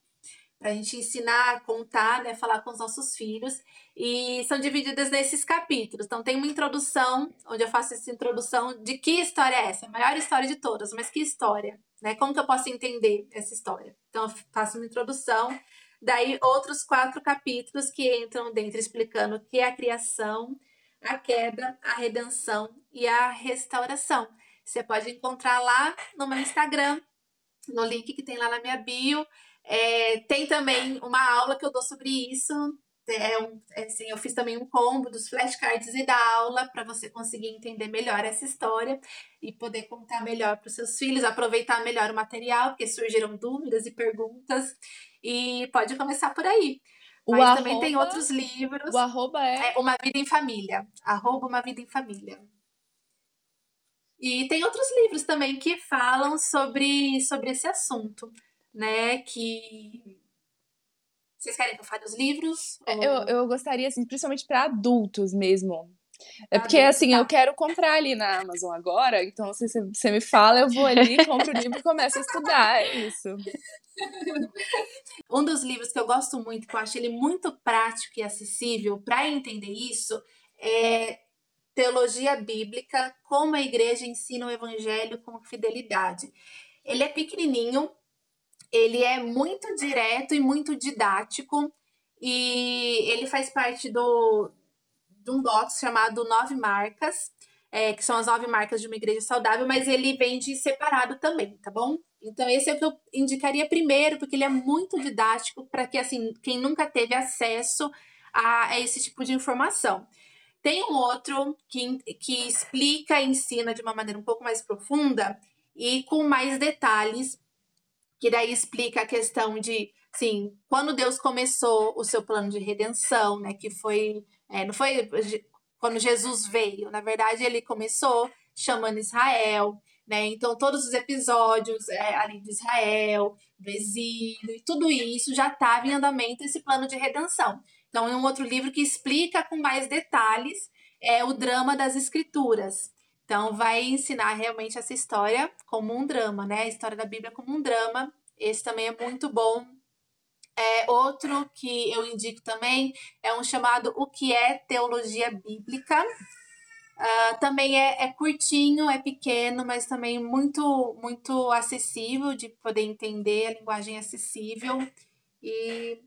para a gente ensinar, contar, né, falar com os nossos filhos. E são divididas nesses capítulos. Então, tem uma introdução, onde eu faço essa introdução de que história é essa, a maior história de todas, mas que história, né? Como que eu posso entender essa história? Então, eu faço uma introdução. Daí, outros quatro capítulos que entram dentro, explicando o que é a criação, a queda, a redenção e a restauração. Você pode encontrar lá no meu Instagram, no link que tem lá na minha bio. É, tem também uma aula que eu dou sobre isso. É um, é assim, eu fiz também um combo dos flashcards e da aula para você conseguir entender melhor essa história e poder contar melhor para os seus filhos, aproveitar melhor o material, porque surgiram dúvidas e perguntas. E pode começar por aí. O Mas arroba, também tem outros livros. O arroba é... é Uma Vida em Família. Arroba Uma Vida em Família. E tem outros livros também que falam sobre, sobre esse assunto né? Que vocês querem que eu fale os livros? É, ou... Eu, eu gostaria, assim, principalmente para adultos mesmo. É porque, assim, tá. eu quero comprar ali na Amazon agora, então se você me fala, eu vou ali, compro o livro e começo a estudar, é isso. Um dos livros que eu gosto muito, que eu acho ele muito prático e acessível para entender isso, é Teologia Bíblica, como a igreja ensina o evangelho com fidelidade. Ele é pequenininho, ele é muito direto e muito didático e ele faz parte do de um box chamado Nove Marcas, é, que são as nove marcas de uma igreja saudável, mas ele vende separado também, tá bom? Então esse é o que eu indicaria primeiro, porque ele é muito didático para que assim quem nunca teve acesso a, a esse tipo de informação. Tem um outro que, que explica e ensina de uma maneira um pouco mais profunda e com mais detalhes que daí explica a questão de, sim, quando Deus começou o seu plano de redenção, né, que foi, é, não foi quando Jesus veio, na verdade ele começou chamando Israel, né, então todos os episódios é, ali de Israel, do exílio e tudo isso já estava em andamento esse plano de redenção. Então, é um outro livro que explica com mais detalhes é o drama das escrituras, então, vai ensinar realmente essa história como um drama, né? A história da Bíblia como um drama. Esse também é muito bom. É, outro que eu indico também é um chamado O que é Teologia Bíblica. Uh, também é, é, curtinho, é pequeno, mas também muito, muito acessível de poder entender a linguagem acessível. E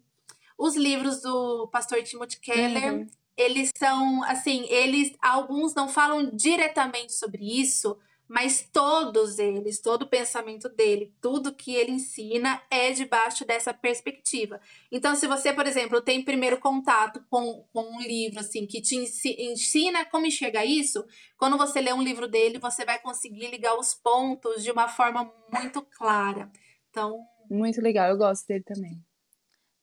os livros do pastor Timothy Keller, uhum eles são assim, eles alguns não falam diretamente sobre isso, mas todos eles, todo o pensamento dele, tudo que ele ensina é debaixo dessa perspectiva. Então, se você, por exemplo, tem primeiro contato com, com um livro assim que te ensina como enxergar isso, quando você lê um livro dele, você vai conseguir ligar os pontos de uma forma muito clara. Então, muito legal, eu gosto dele também.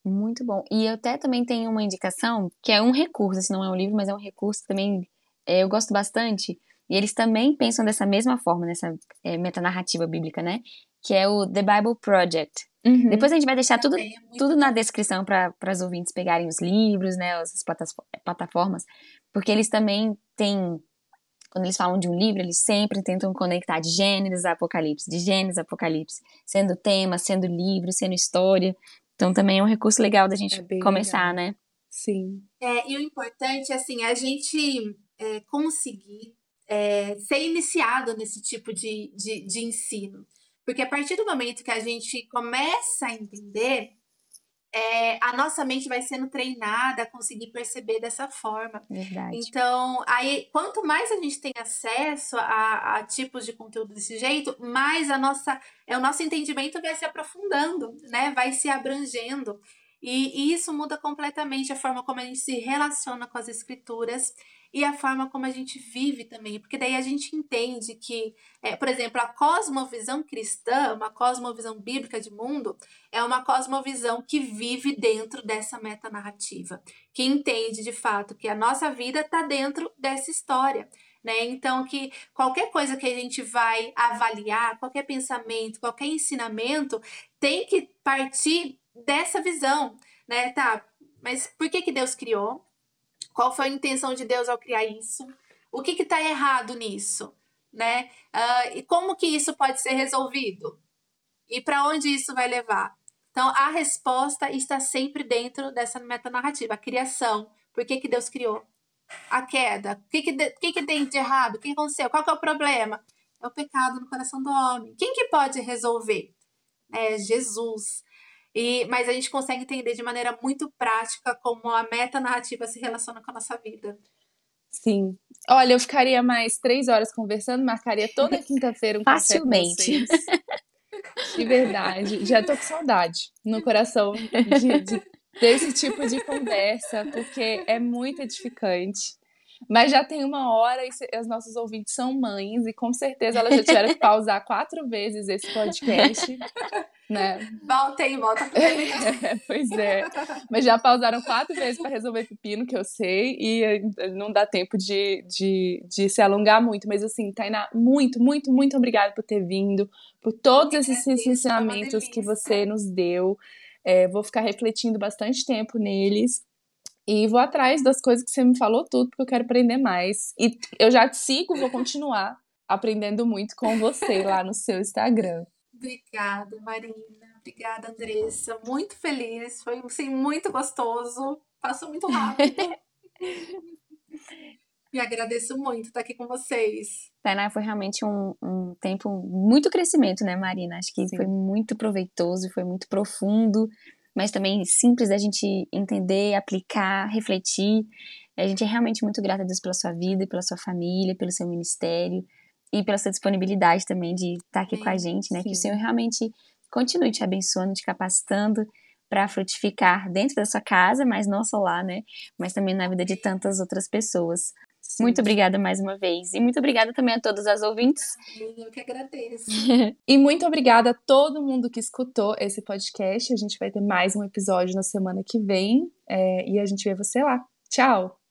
Muito bom. E eu até também tenho uma indicação, que é um recurso, assim, não é um livro, mas é um recurso que também é, eu gosto bastante. E eles também pensam dessa mesma forma, nessa é, metanarrativa bíblica, né? Que é o The Bible Project. Uhum. Depois a gente vai deixar tudo, é tudo na descrição para as ouvintes pegarem os livros, né, as plataformas, porque eles também têm quando eles falam de um livro, eles sempre tentam conectar de Gênesis a Apocalipse, de Gênesis a Apocalipse, sendo tema, sendo livro, sendo história. Então também é um recurso legal da gente é começar, legal. né? Sim. É, e o importante, assim, é a gente é, conseguir é, ser iniciado nesse tipo de, de, de ensino. Porque a partir do momento que a gente começa a entender, é, a nossa mente vai sendo treinada a conseguir perceber dessa forma. Verdade. Então, aí, quanto mais a gente tem acesso a, a, tipos de conteúdo desse jeito, mais a nossa, é, o nosso entendimento vai se aprofundando, né? Vai se abrangendo. E, e isso muda completamente a forma como a gente se relaciona com as escrituras e a forma como a gente vive também, porque daí a gente entende que, é, por exemplo, a cosmovisão cristã, uma cosmovisão bíblica de mundo, é uma cosmovisão que vive dentro dessa metanarrativa, que entende de fato que a nossa vida está dentro dessa história. Né? Então, que qualquer coisa que a gente vai avaliar, qualquer pensamento, qualquer ensinamento, tem que partir dessa visão, né? Tá, mas por que, que Deus criou? Qual foi a intenção de Deus ao criar isso? O que está errado nisso? Né? Uh, e como que isso pode ser resolvido? E para onde isso vai levar? Então, a resposta está sempre dentro dessa metanarrativa. A criação. Por que, que Deus criou? A queda. O que, que, que, que tem de errado? O que aconteceu? Qual que é o problema? É o pecado no coração do homem. Quem que pode resolver? É Jesus. E, mas a gente consegue entender de maneira muito prática como a meta-narrativa se relaciona com a nossa vida. Sim. Olha, eu ficaria mais três horas conversando, marcaria toda quinta-feira um Facilmente. café com vocês. De verdade. Já tô com saudade no coração de, de, desse tipo de conversa, porque é muito edificante. Mas já tem uma hora e os nossos ouvintes são mães, e com certeza elas já tiveram que pausar quatro vezes esse podcast né? Volta e volta é, Pois é. Mas já pausaram quatro vezes para resolver pepino, que eu sei, e eh, não dá tempo de, de, de se alongar muito. Mas assim, Tainá, muito, muito, muito obrigada por ter vindo, por todos esses ensinamentos que você nos deu. É, vou ficar refletindo bastante tempo neles. E vou atrás das coisas que você me falou tudo, porque eu quero aprender mais. E eu já te sigo, vou continuar aprendendo muito com você lá no seu Instagram. Obrigada, Marina. Obrigada, Andressa. Muito feliz. Foi assim, muito gostoso. Passou muito rápido. e agradeço muito estar aqui com vocês. Tainá, foi realmente um, um tempo muito crescimento, né, Marina? Acho que Sim. foi muito proveitoso, foi muito profundo, mas também simples da gente entender, aplicar, refletir. A gente é realmente muito grata a Deus pela sua vida, pela sua família, pelo seu ministério e pela sua disponibilidade também de estar aqui sim, com a gente, né? Sim. Que o Senhor realmente continue te abençoando, te capacitando para frutificar dentro da sua casa, mas não só lá, né? Mas também na vida de tantas outras pessoas. Sim. Muito obrigada mais uma vez. E muito obrigada também a todos os ouvintes. Eu que agradeço. e muito obrigada a todo mundo que escutou esse podcast. A gente vai ter mais um episódio na semana que vem. É, e a gente vê você lá. Tchau!